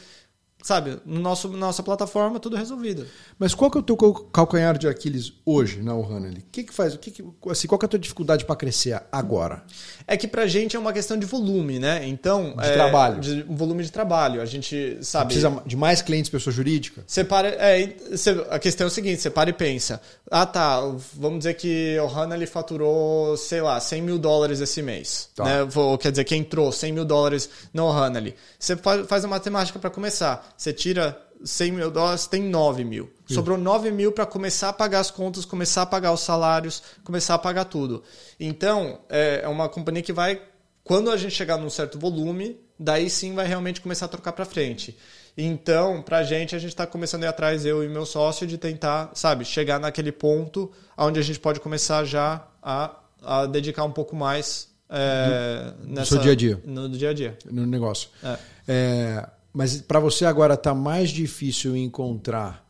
sabe, no nosso nossa plataforma tudo resolvido. Mas qual que é o teu calcanhar de Aquiles hoje na Ohana? O que que faz? O que, que assim, qual que é a tua dificuldade para crescer agora? É que pra gente é uma questão de volume, né? Então, de é, trabalho, de volume de trabalho. A gente sabe. Você precisa de mais clientes pessoa jurídica. Você para, é, você, a questão é o seguinte, você para e pensa. Ah, tá, vamos dizer que o Ohana ele faturou, sei lá, 100 mil dólares esse mês, tá. né? Quer dizer, que entrou 100 mil dólares no Ohana ali. Você faz a matemática para começar você tira 100 mil dólares, tem 9 mil. Sobrou 9 mil para começar a pagar as contas, começar a pagar os salários, começar a pagar tudo. Então, é, é uma companhia que vai, quando a gente chegar num certo volume, daí sim vai realmente começar a trocar para frente. Então, para a gente, a gente está começando a ir atrás, eu e meu sócio, de tentar, sabe, chegar naquele ponto onde a gente pode começar já a, a dedicar um pouco mais é, no, nessa, no seu dia a dia. No dia a dia. No negócio. É. É, mas para você agora está mais difícil encontrar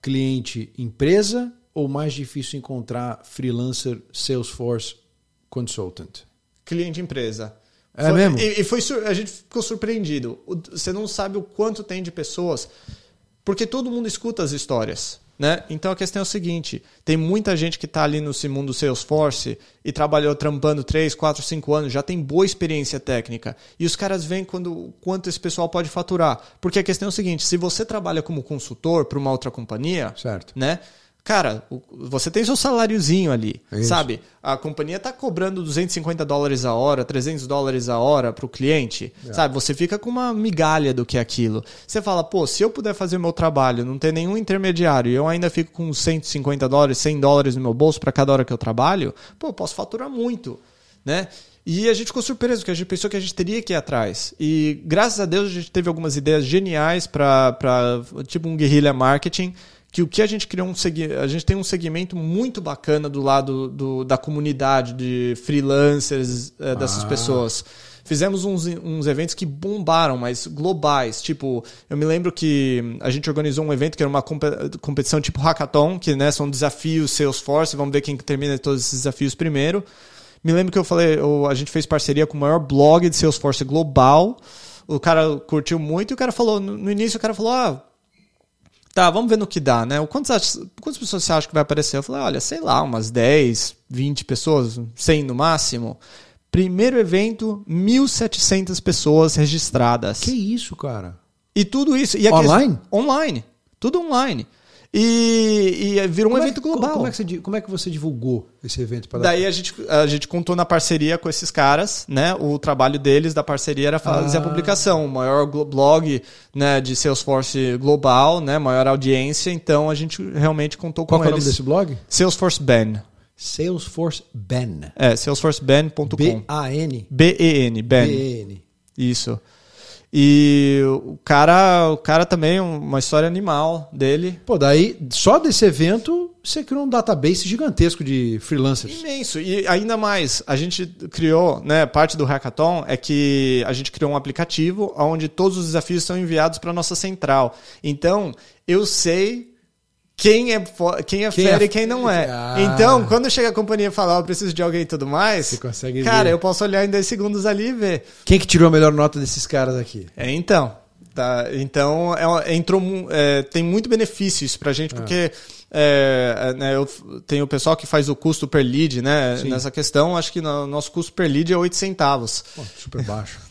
cliente empresa ou mais difícil encontrar freelancer Salesforce consultant? Cliente empresa. É foi, mesmo? E, e foi a gente ficou surpreendido. Você não sabe o quanto tem de pessoas, porque todo mundo escuta as histórias. Né? Então a questão é o seguinte: tem muita gente que está ali no mundo Salesforce e trabalhou trampando 3, 4, 5 anos, já tem boa experiência técnica. E os caras veem quando, quanto esse pessoal pode faturar. Porque a questão é o seguinte: se você trabalha como consultor para uma outra companhia, certo. né? Cara, você tem seu saláriozinho ali, é sabe? A companhia está cobrando 250 dólares a hora, 300 dólares a hora para o cliente, é. sabe? Você fica com uma migalha do que é aquilo. Você fala, pô, se eu puder fazer o meu trabalho, não ter nenhum intermediário, e eu ainda fico com 150 dólares, 100 dólares no meu bolso para cada hora que eu trabalho, pô, eu posso faturar muito, né? E a gente ficou surpreso, porque a gente pensou que a gente teria que ir atrás. E graças a Deus a gente teve algumas ideias geniais para, tipo, um guerrilha marketing que o que a gente criou um a gente tem um segmento muito bacana do lado do, da comunidade de freelancers é, dessas ah. pessoas. Fizemos uns, uns eventos que bombaram, mas globais. Tipo, eu me lembro que a gente organizou um evento que era uma competição tipo hackathon, que né, são desafios Salesforce, vamos ver quem termina todos esses desafios primeiro. Me lembro que eu falei, a gente fez parceria com o maior blog de Salesforce global. O cara curtiu muito e o cara falou, no início o cara falou, ah, tá, vamos ver no que dá, né? Quantas, quantas pessoas você acha que vai aparecer? Eu falei, olha, sei lá, umas 10, 20 pessoas, 100 no máximo. Primeiro evento, 1.700 pessoas registradas. Que isso, cara? E tudo isso. E online? Online. Tudo online. E, e virou um como evento é, global. Como é, você, como é, que você divulgou esse evento? Para Daí a gente, a gente contou na parceria com esses caras, né? O trabalho deles da parceria era fazer ah. a publicação, o maior blog né, de Salesforce global, né? Maior audiência. Então a gente realmente contou Qual com eles. Qual é o nome desse blog? Salesforce Ben. Salesforce Ben. É, salesforceben.com. B-A-N. B-E-N, Ben. B-E-N. Isso. E o cara, o cara também, uma história animal dele. Pô, daí, só desse evento, você criou um database gigantesco de freelancers. Imenso. E ainda mais, a gente criou, né, parte do hackathon é que a gente criou um aplicativo onde todos os desafios são enviados para nossa central. Então, eu sei quem é, quem é quem fera é... e quem não é. Ah. Então, quando chega a companhia e fala, oh, eu preciso de alguém e tudo mais, Você consegue cara, ver. eu posso olhar em 10 segundos ali e ver. Quem que tirou a melhor nota desses caras aqui? É, então. Tá, então, é, entrou, é, tem muito benefício isso pra gente, porque é, né, eu tenho o pessoal que faz o custo per lead, né? Sim. Nessa questão, acho que no, nosso custo per lead é 8 centavos. Pô, super baixo.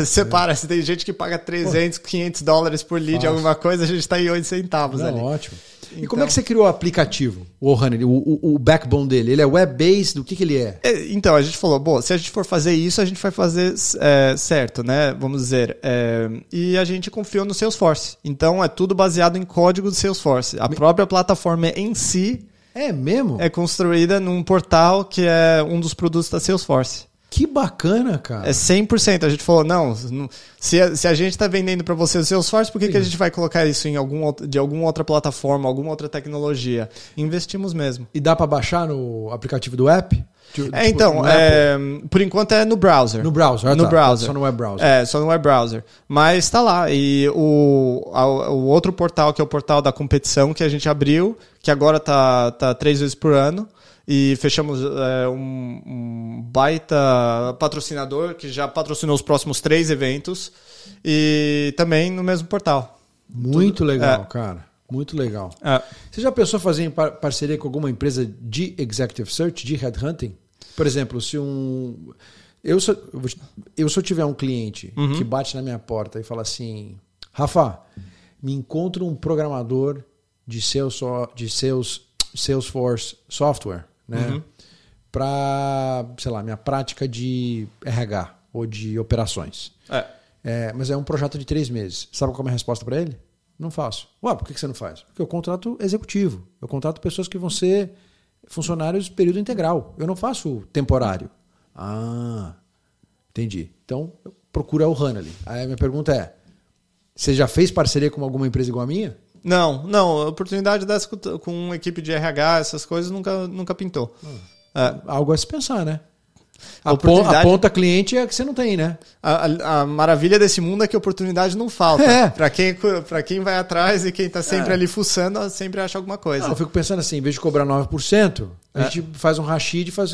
Você para, se tem gente que paga 300, Pô. 500 dólares por lead, alguma coisa, a gente está em 8 centavos Não, ali. Ótimo. Então, e como é que você criou o aplicativo, o Honey, o, o, o backbone dele? Ele é web-based? Do que, que ele é? é? Então, a gente falou, bom, se a gente for fazer isso, a gente vai fazer é, certo, né? Vamos dizer. É, e a gente confiou no Salesforce. Então, é tudo baseado em código do Salesforce. A Me... própria plataforma em si é mesmo? É construída num portal que é um dos produtos da Salesforce. Que bacana, cara. É 100%. A gente falou, não, se a, se a gente está vendendo para você o Salesforce, por que, que a gente vai colocar isso em algum, de alguma outra plataforma, alguma outra tecnologia? Investimos mesmo. E dá para baixar no aplicativo do app? Tipo, é, então, é, por enquanto é no browser. No browser, ah, no tá. browser. Só no web browser. É, só no web browser. Mas está lá. E o, a, o outro portal, que é o portal da competição, que a gente abriu, que agora tá, tá três vezes por ano e fechamos é, um, um, baita patrocinador que já patrocinou os próximos três eventos e também no mesmo portal. Muito Tudo, legal, é. cara. Muito legal. É. Você já pensou em fazer par parceria com alguma empresa de executive search, de headhunting? Por exemplo, se um. Eu, se, eu, se eu tiver um cliente uhum. que bate na minha porta e fala assim: Rafa, me encontra um programador de, seus, de seus Salesforce Software né? Uhum. Para, sei lá, minha prática de RH ou de operações. É. É, mas é um projeto de três meses. Sabe qual é a minha resposta para ele? Não faço. Ué, por que você não faz? Porque eu contrato executivo. Eu contrato pessoas que vão ser funcionários período integral. Eu não faço temporário. Ah, entendi. Então, procura o ali. Aí a minha pergunta é: você já fez parceria com alguma empresa igual a minha? Não, não. A oportunidade dessa com uma equipe de RH, essas coisas, nunca, nunca pintou. Hum. É. Algo a se pensar, né? A, oportunidade... a ponta cliente é que você não tem, né? A, a, maravilha desse mundo é que oportunidade não falta. É. Para quem, quem vai atrás e quem está sempre é. ali fuçando, sempre acha alguma coisa. Não, eu fico pensando assim, em vez de cobrar 9%, a é. gente faz um rachid, faz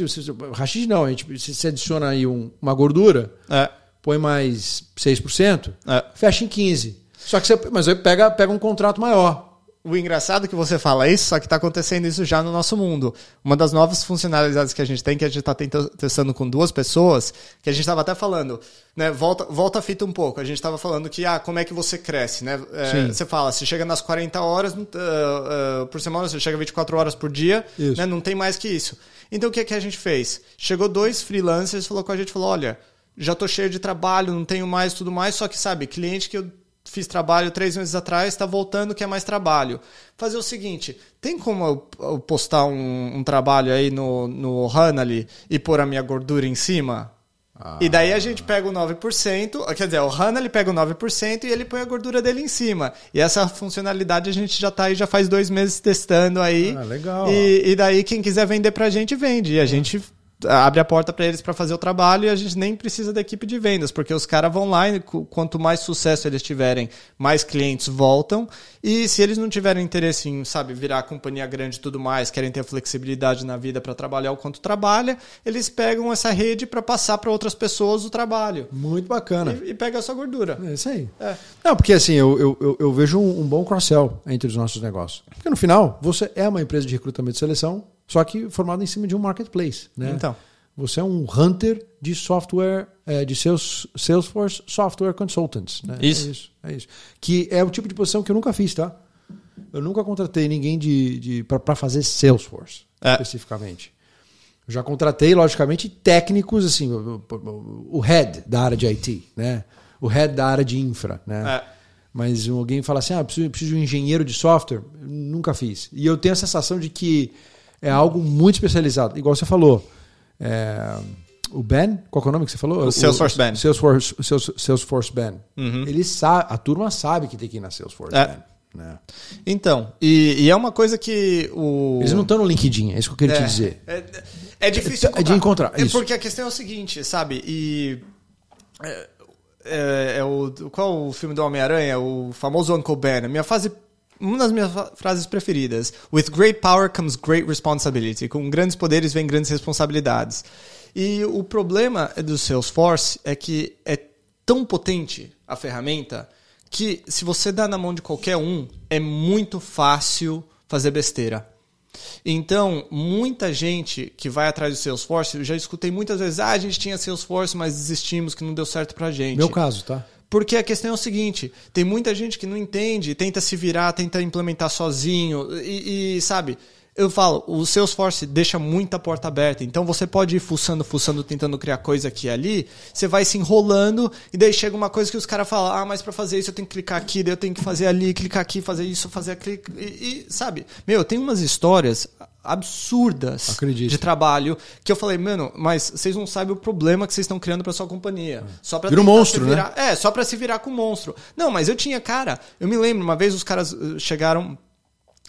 rachid não, a gente se adiciona aí um, uma gordura, é. põe mais 6%, é. fecha em 15%. Só que você, mas aí pega, pega um contrato maior. O engraçado é que você fala isso, só que está acontecendo isso já no nosso mundo. Uma das novas funcionalidades que a gente tem, que a gente está testando com duas pessoas, que a gente estava até falando, né? Volta, volta a fita um pouco. A gente estava falando que, ah, como é que você cresce, né? É, você fala, se chega nas 40 horas uh, uh, por semana, você chega 24 horas por dia, né? Não tem mais que isso. Então o que, é que a gente fez? Chegou dois freelancers, falou com a gente, falou, olha, já tô cheio de trabalho, não tenho mais tudo mais, só que sabe, cliente que eu fiz trabalho três meses atrás, está voltando, quer mais trabalho. Fazer o seguinte, tem como eu postar um, um trabalho aí no, no Hanali e pôr a minha gordura em cima? Ah. E daí a gente pega o 9%, quer dizer, o HANA ele pega o 9% e ele põe a gordura dele em cima. E essa funcionalidade a gente já está aí, já faz dois meses testando aí. Ah, legal. E, e daí quem quiser vender para a gente, vende. E a gente abre a porta para eles para fazer o trabalho e a gente nem precisa da equipe de vendas, porque os caras vão lá e quanto mais sucesso eles tiverem, mais clientes voltam. E se eles não tiverem interesse em, sabe, virar companhia grande e tudo mais, querem ter flexibilidade na vida para trabalhar o quanto trabalha, eles pegam essa rede para passar para outras pessoas o trabalho. Muito bacana. E, e pega a sua gordura. É isso aí. É. Não, porque assim, eu, eu, eu, vejo um, um bom cross-sell entre os nossos negócios. Porque no final, você é uma empresa de recrutamento e seleção só que formado em cima de um marketplace. Né? Então. Você é um hunter de software, é, de seus Salesforce Software Consultants. Né? Isso. É isso. É isso. Que é o tipo de posição que eu nunca fiz, tá? Eu nunca contratei ninguém de, de para fazer Salesforce, é. especificamente. Eu já contratei, logicamente, técnicos, assim, o, o, o, head da área de IT, né? O head da área de infra, né? É. Mas alguém fala assim, ah, preciso, preciso de um engenheiro de software. Eu nunca fiz. E eu tenho a sensação de que é algo muito especializado. Igual você falou. É, o Ben, qual é o nome que você falou? O Salesforce Ben. Salesforce, Salesforce Ben. Uhum. Ele sabe, a turma sabe que tem que ir na Salesforce é. Ben. Né? Então, e, e, é uma coisa que o. Eles não estão no LinkedIn, é isso que eu queria é, te dizer. É, é difícil é, de encontrar. É porque a questão é o seguinte, sabe? E. É, é, é o, qual o filme do Homem-Aranha? O famoso Uncle Ben. A minha fase uma das minhas frases preferidas. With great power comes great responsibility. Com grandes poderes vem grandes responsabilidades. E o problema do Salesforce é que é tão potente a ferramenta que se você dá na mão de qualquer um, é muito fácil fazer besteira. Então, muita gente que vai atrás do Salesforce, eu já escutei muitas vezes, ah, a gente tinha Salesforce, mas desistimos, que não deu certo pra gente. Meu caso, tá? Porque a questão é o seguinte: tem muita gente que não entende, tenta se virar, tenta implementar sozinho, e, e sabe? Eu falo, o Salesforce deixa muita porta aberta. Então você pode ir fuçando, fuçando, tentando criar coisa aqui e ali. Você vai se enrolando e daí chega uma coisa que os caras falam: ah, mas para fazer isso eu tenho que clicar aqui, daí eu tenho que fazer ali, clicar aqui, fazer isso, fazer aquilo. E, e sabe? Meu, tem umas histórias absurdas Acredite. de trabalho que eu falei, mano, mas vocês não sabem o problema que vocês estão criando para sua companhia. Só para Vira um monstro, virar, né? É, só para se virar com um monstro. Não, mas eu tinha, cara, eu me lembro, uma vez os caras eh, chegaram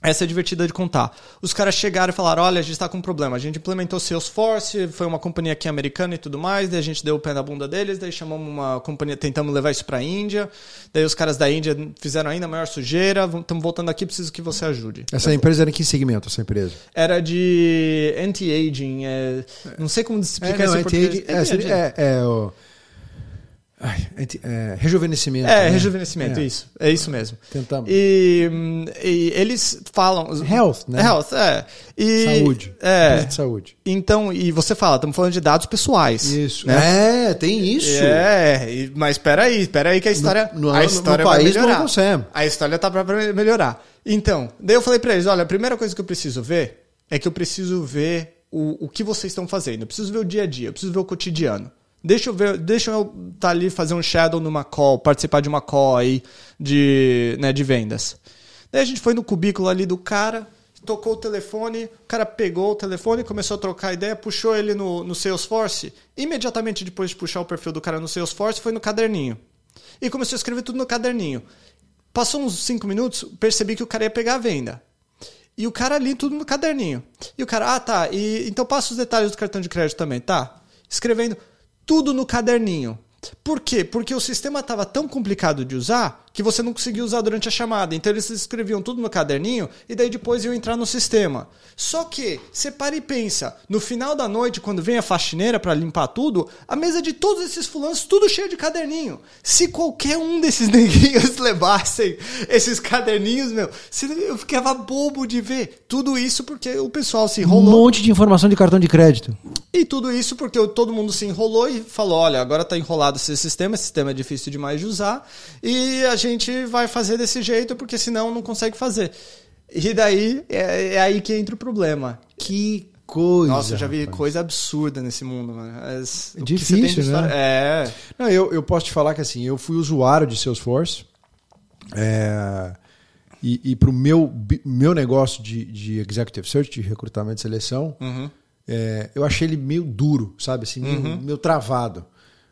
essa é divertida de contar. Os caras chegaram e falaram: olha, a gente está com um problema. A gente implementou Salesforce, foi uma companhia aqui americana e tudo mais. Daí a gente deu o pé na bunda deles, daí chamamos uma companhia, tentamos levar isso para a Índia. Daí os caras da Índia fizeram ainda maior sujeira. Estamos voltando aqui, preciso que você ajude. Essa empresa era em que segmento, essa empresa? Era de anti-aging. É, não sei como explicar é, não, isso anti-aging. É, é, é, o Ai, é, rejuvenescimento. É, né? rejuvenescimento, é. isso. É isso mesmo. Tentamos. E, e, eles falam. Health, né? Health, é. E, saúde. É. De saúde. Então, e você fala, estamos falando de dados pessoais. Isso. Né? É, tem isso. É, mas espera aí, espera aí que a história. No, no, a história no vai país melhorar. Não consegue. A história tá para melhorar. Então, daí eu falei para eles: olha, a primeira coisa que eu preciso ver é que eu preciso ver o, o que vocês estão fazendo. Eu preciso ver o dia a dia, eu preciso ver o cotidiano. Deixa eu ver, deixa eu estar tá ali fazer um shadow numa call, participar de uma call aí de, né, de vendas. Daí a gente foi no cubículo ali do cara, tocou o telefone, o cara pegou o telefone, começou a trocar ideia, puxou ele no, no Salesforce. Imediatamente depois de puxar o perfil do cara no Salesforce, foi no caderninho. E começou a escrever tudo no caderninho. Passou uns 5 minutos, percebi que o cara ia pegar a venda. E o cara ali tudo no caderninho. E o cara, ah tá, e, então passa os detalhes do cartão de crédito também, tá? Escrevendo tudo no caderninho. Por quê? Porque o sistema estava tão complicado de usar que você não conseguia usar durante a chamada. Então eles escreviam tudo no caderninho e daí depois iam entrar no sistema. Só que, você para e pensa, no final da noite, quando vem a faxineira para limpar tudo, a mesa de todos esses fulanos, tudo cheio de caderninho. Se qualquer um desses neguinhos levassem esses caderninhos, meu, eu ficava bobo de ver. Tudo isso porque o pessoal se enrolou. Um monte de informação de cartão de crédito. E tudo isso porque todo mundo se enrolou e falou: olha, agora está enrolado esse sistema, esse sistema é difícil demais de usar. E a gente vai fazer desse jeito porque senão não consegue fazer. E daí é, é aí que entra o problema. Que coisa. Nossa, eu já vi rapaz. coisa absurda nesse mundo, mano. As, é difícil, né? É. Não, eu, eu posso te falar que assim, eu fui usuário de Salesforce. É, e e para o meu, meu negócio de, de executive search, de recrutamento e seleção, uhum. é, eu achei ele meio duro, sabe? Assim, uhum. meio, meio travado.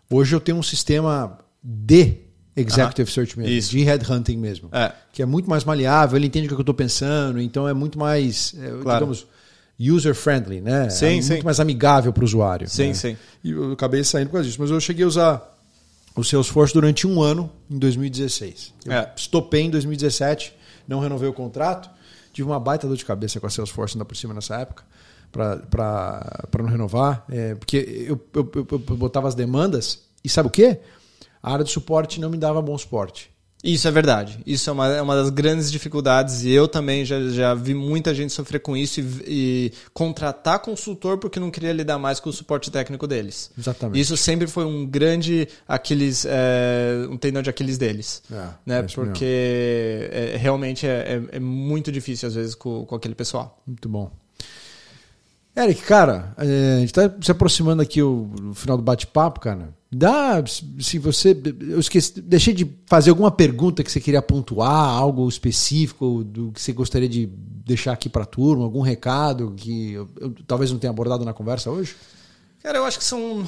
Hoje eu tenho um sistema de Executive Search mesmo, Isso. de headhunting mesmo. É. Que é muito mais maleável, ele entende o que eu estou pensando, então é muito mais, é, claro. digamos, user friendly, né? Sim, É muito sim. mais amigável para o usuário. Sim, né? sim. E eu acabei saindo por causa disso. Mas eu cheguei a usar o Salesforce durante um ano em 2016. Eu É. estopei em 2017, não renovei o contrato. Tive uma baita dor de cabeça com a Salesforce ainda por cima nessa época para não renovar. É, porque eu, eu, eu- eu botava as demandas e sabe o quê? A área de suporte não me dava bom suporte. Isso é verdade. Isso é uma, é uma das grandes dificuldades. E eu também já, já vi muita gente sofrer com isso e, e contratar consultor porque não queria lidar mais com o suporte técnico deles. Exatamente. Isso sempre foi um grande Aquiles, é, um tendão de Aquiles deles. É, né? é Porque é, realmente é, é- é muito difícil às vezes com, com aquele pessoal. Muito bom. Eric, cara, é, a gente está se aproximando aqui o, final do bate-papo, cara. Dá, se você. Eu esqueci, deixei de fazer alguma pergunta que você queria pontuar, algo específico do que você gostaria de deixar aqui para a turma, algum recado que eu, eu talvez não tenha abordado na conversa hoje? Cara, eu acho que são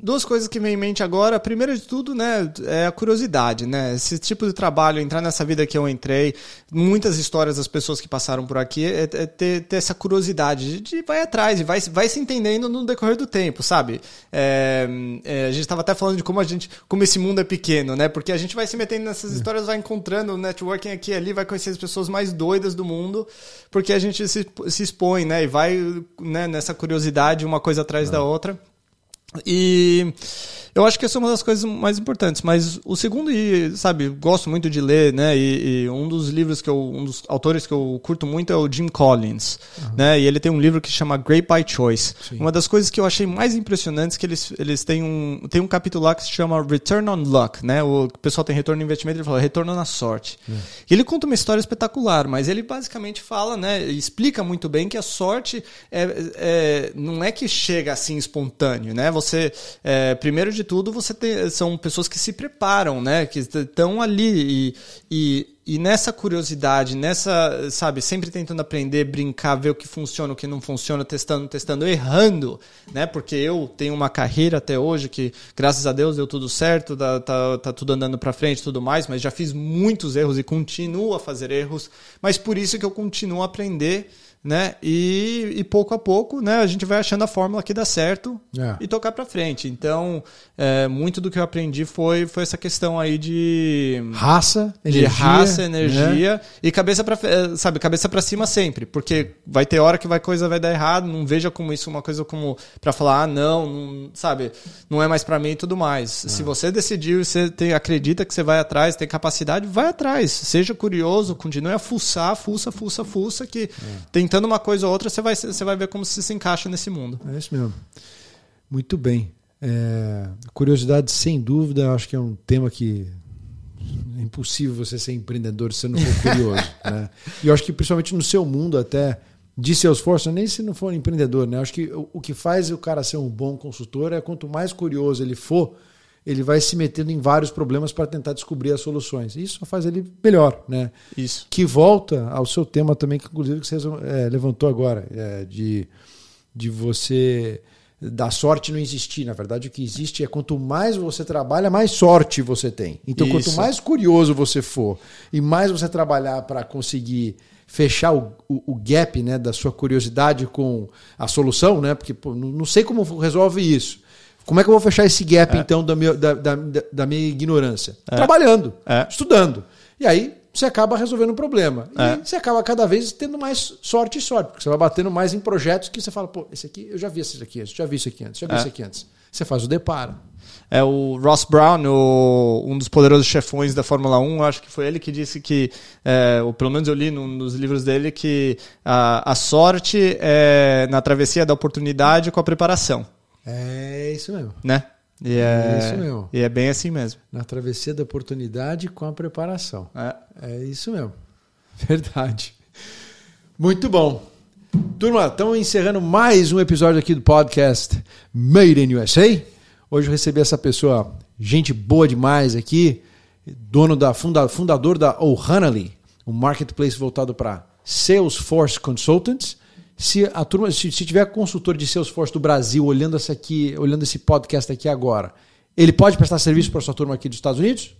duas coisas que vem em mente agora. A primeira de tudo, né, é a curiosidade, né? Esse tipo de trabalho, entrar nessa vida que eu entrei, muitas histórias das pessoas que passaram por aqui, é, é ter, ter essa curiosidade de, de vai atrás e vai, vai se entendendo no decorrer do tempo, sabe? É, é, a gente estava até falando de como a gente, como esse mundo é pequeno, né? Porque a gente vai se metendo nessas histórias, vai encontrando o networking aqui e ali, vai conhecer as pessoas mais doidas do mundo, porque a gente se, se expõe, né? E vai né, nessa curiosidade, uma coisa atrás da outra. E eu acho que essa é uma das coisas mais importantes. Mas o segundo, e sabe, gosto muito de ler, né? E, e um dos livros que eu, um dos autores que eu curto muito é o Jim Collins, né? E ele tem um livro que chama Great by Choice. Uma das coisas que eu achei mais impressionantes é que eles, eles têm um tem um capítulo lá que se chama Return on Luck, né? O pessoal tem retorno no investimento, ele fala retorno na sorte. E ele conta uma história espetacular, mas ele basicamente fala, né? Explica muito bem que a sorte é, é- não é que chega assim espontâneo, né? Você, é, primeiro de tudo, você tem, são pessoas que se preparam, né? Que estão ali e, e, e nessa curiosidade, nessa, sabe, sempre tentando aprender, brincar, ver o que funciona, o que não funciona, testando, testando, errando, né? Porque eu tenho uma carreira até hoje que, graças a Deus, deu tudo certo, tá, tá, tá tudo andando pra frente tudo mais, mas já fiz muitos erros e continuo a fazer erros, mas por isso que eu continuo a aprender né? E, e pouco a pouco, né? A gente vai achando a fórmula que dá certo É. e tocar para frente. Então, é, muito do que eu aprendi foi, foi essa questão aí de Raça, de energia. raça, né? energia e cabeça para sabe, cabeça para cima sempre, porque vai ter hora que vai coisa vai dar errado, não veja como isso uma coisa como para falar, ah, não, não, sabe, não é mais para mim e tudo mais. É. Se você decidiu, você tem, acredita que você vai atrás, tem capacidade, vai atrás. Seja curioso, continue a fuçar, fuça, fuça, fuça que É. tentando uma coisa ou outra, você vai você vai ver como você se encaixa nesse mundo. É isso mesmo. Muito bem. É, curiosidade, sem dúvida, acho que é um tema que é impossível você ser empreendedor se você não for curioso. né? E eu acho que principalmente no seu mundo até de Salesforce, nem se não for um empreendedor, né? Eu acho que o, o que faz o cara ser um bom consultor é quanto mais curioso ele for, ele vai se metendo em vários problemas para tentar descobrir as soluções. Isso só faz ele melhor, né? Isso. que volta ao seu tema também, que inclusive que você é, levantou agora, é, de, de você da sorte não existir. Na verdade, o que existe é quanto mais você trabalha, mais sorte você tem. Então, quanto Isso. mais curioso você for e mais você trabalhar para conseguir fechar o, o, o gap né, da sua curiosidade com a solução, né? Porque pô, não sei como resolve isso. Como é que eu vou fechar esse gap, então, da minha, da, da, da minha ignorância? Trabalhando, É. estudando. E aí você acaba resolvendo o problema. E É. você acaba cada vez tendo mais sorte e sorte, porque você vai batendo mais em projetos que você fala, pô, esse aqui, eu já vi esse aqui antes, já vi isso aqui antes, já vi É. isso aqui antes. Você faz o depara. É o Ross Brown, o- um dos poderosos chefões da Fórmula 1, eu acho que foi ele que disse que, é, ou pelo menos eu li num dos livros dele, que a, a sorte é na travessia da oportunidade com a preparação, É isso mesmo. né? E é, Isso mesmo. E é bem assim mesmo. Na travessia da oportunidade com a preparação. É. É isso mesmo. Verdade. Muito bom. Turma, estamos encerrando mais um episódio aqui do podcast Made in USA. Hoje eu recebi essa pessoa, gente boa demais aqui, dono da funda, fundador da O'Hanley, um marketplace voltado para Salesforce Consultants. Se a turma, se, se tiver consultor de Salesforce do Brasil olhando essa aqui, olhando esse podcast aqui agora, ele pode prestar serviço para sua turma aqui dos Estados Unidos?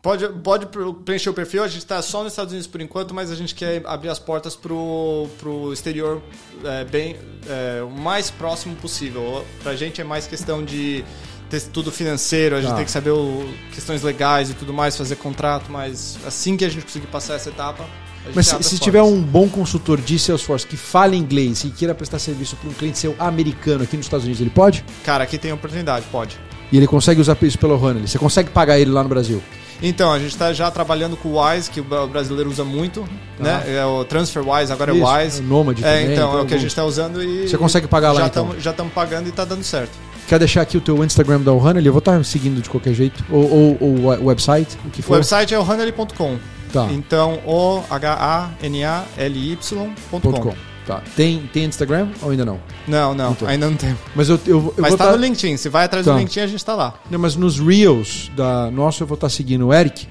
Pode, pode preencher o perfil, a gente está só nos Estados Unidos por enquanto, mas a gente quer abrir as portas pro, pro exterior é, bem é, o mais próximo possível. Pra gente é mais questão de ter tudo financeiro, a gente Tá. tem que saber o, questões legais e tudo mais, fazer contrato, mas assim que a gente conseguir passar essa etapa. Mas se, se tiver um bom consultor de Salesforce que fale inglês e queira prestar serviço para um cliente seu americano aqui nos Estados Unidos, ele pode? Cara, aqui tem oportunidade, pode. E ele consegue usar isso pelo Honey. Você consegue pagar ele lá no Brasil? Então, a gente está já trabalhando com o Wise, que o bra- o brasileiro usa muito, né? É o TransferWise, agora Isso, é Wise. o Nômade É, também, então, tem é o que a gente está usando e. Você consegue pagar lá, já então? tamo- já estamos pagando e está dando certo. Quer deixar aqui o teu Instagram da Honey? Eu vou estar seguindo de qualquer jeito. Ou, ou, ou o website, o que O for. website é o hanely.com. Tá. Então, o H-A-N-A-L-Y.com. Ponto .com. Tá. Tem, tem Instagram ou ainda não? Não, não, Então. ainda não tem. Mas eu, eu, eu Mas vou tá tá- no LinkedIn. Se vai atrás Tá. do LinkedIn, a gente tá lá. Não, mas nos Reels da nossa eu vou estar seguindo o Eric.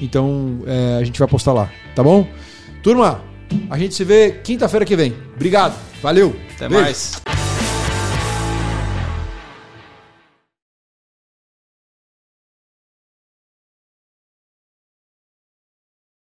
Então é, a gente vai postar lá, tá bom? Turma, a gente se vê quinta-feira que vem. Obrigado. Valeu. Até Beijo. mais.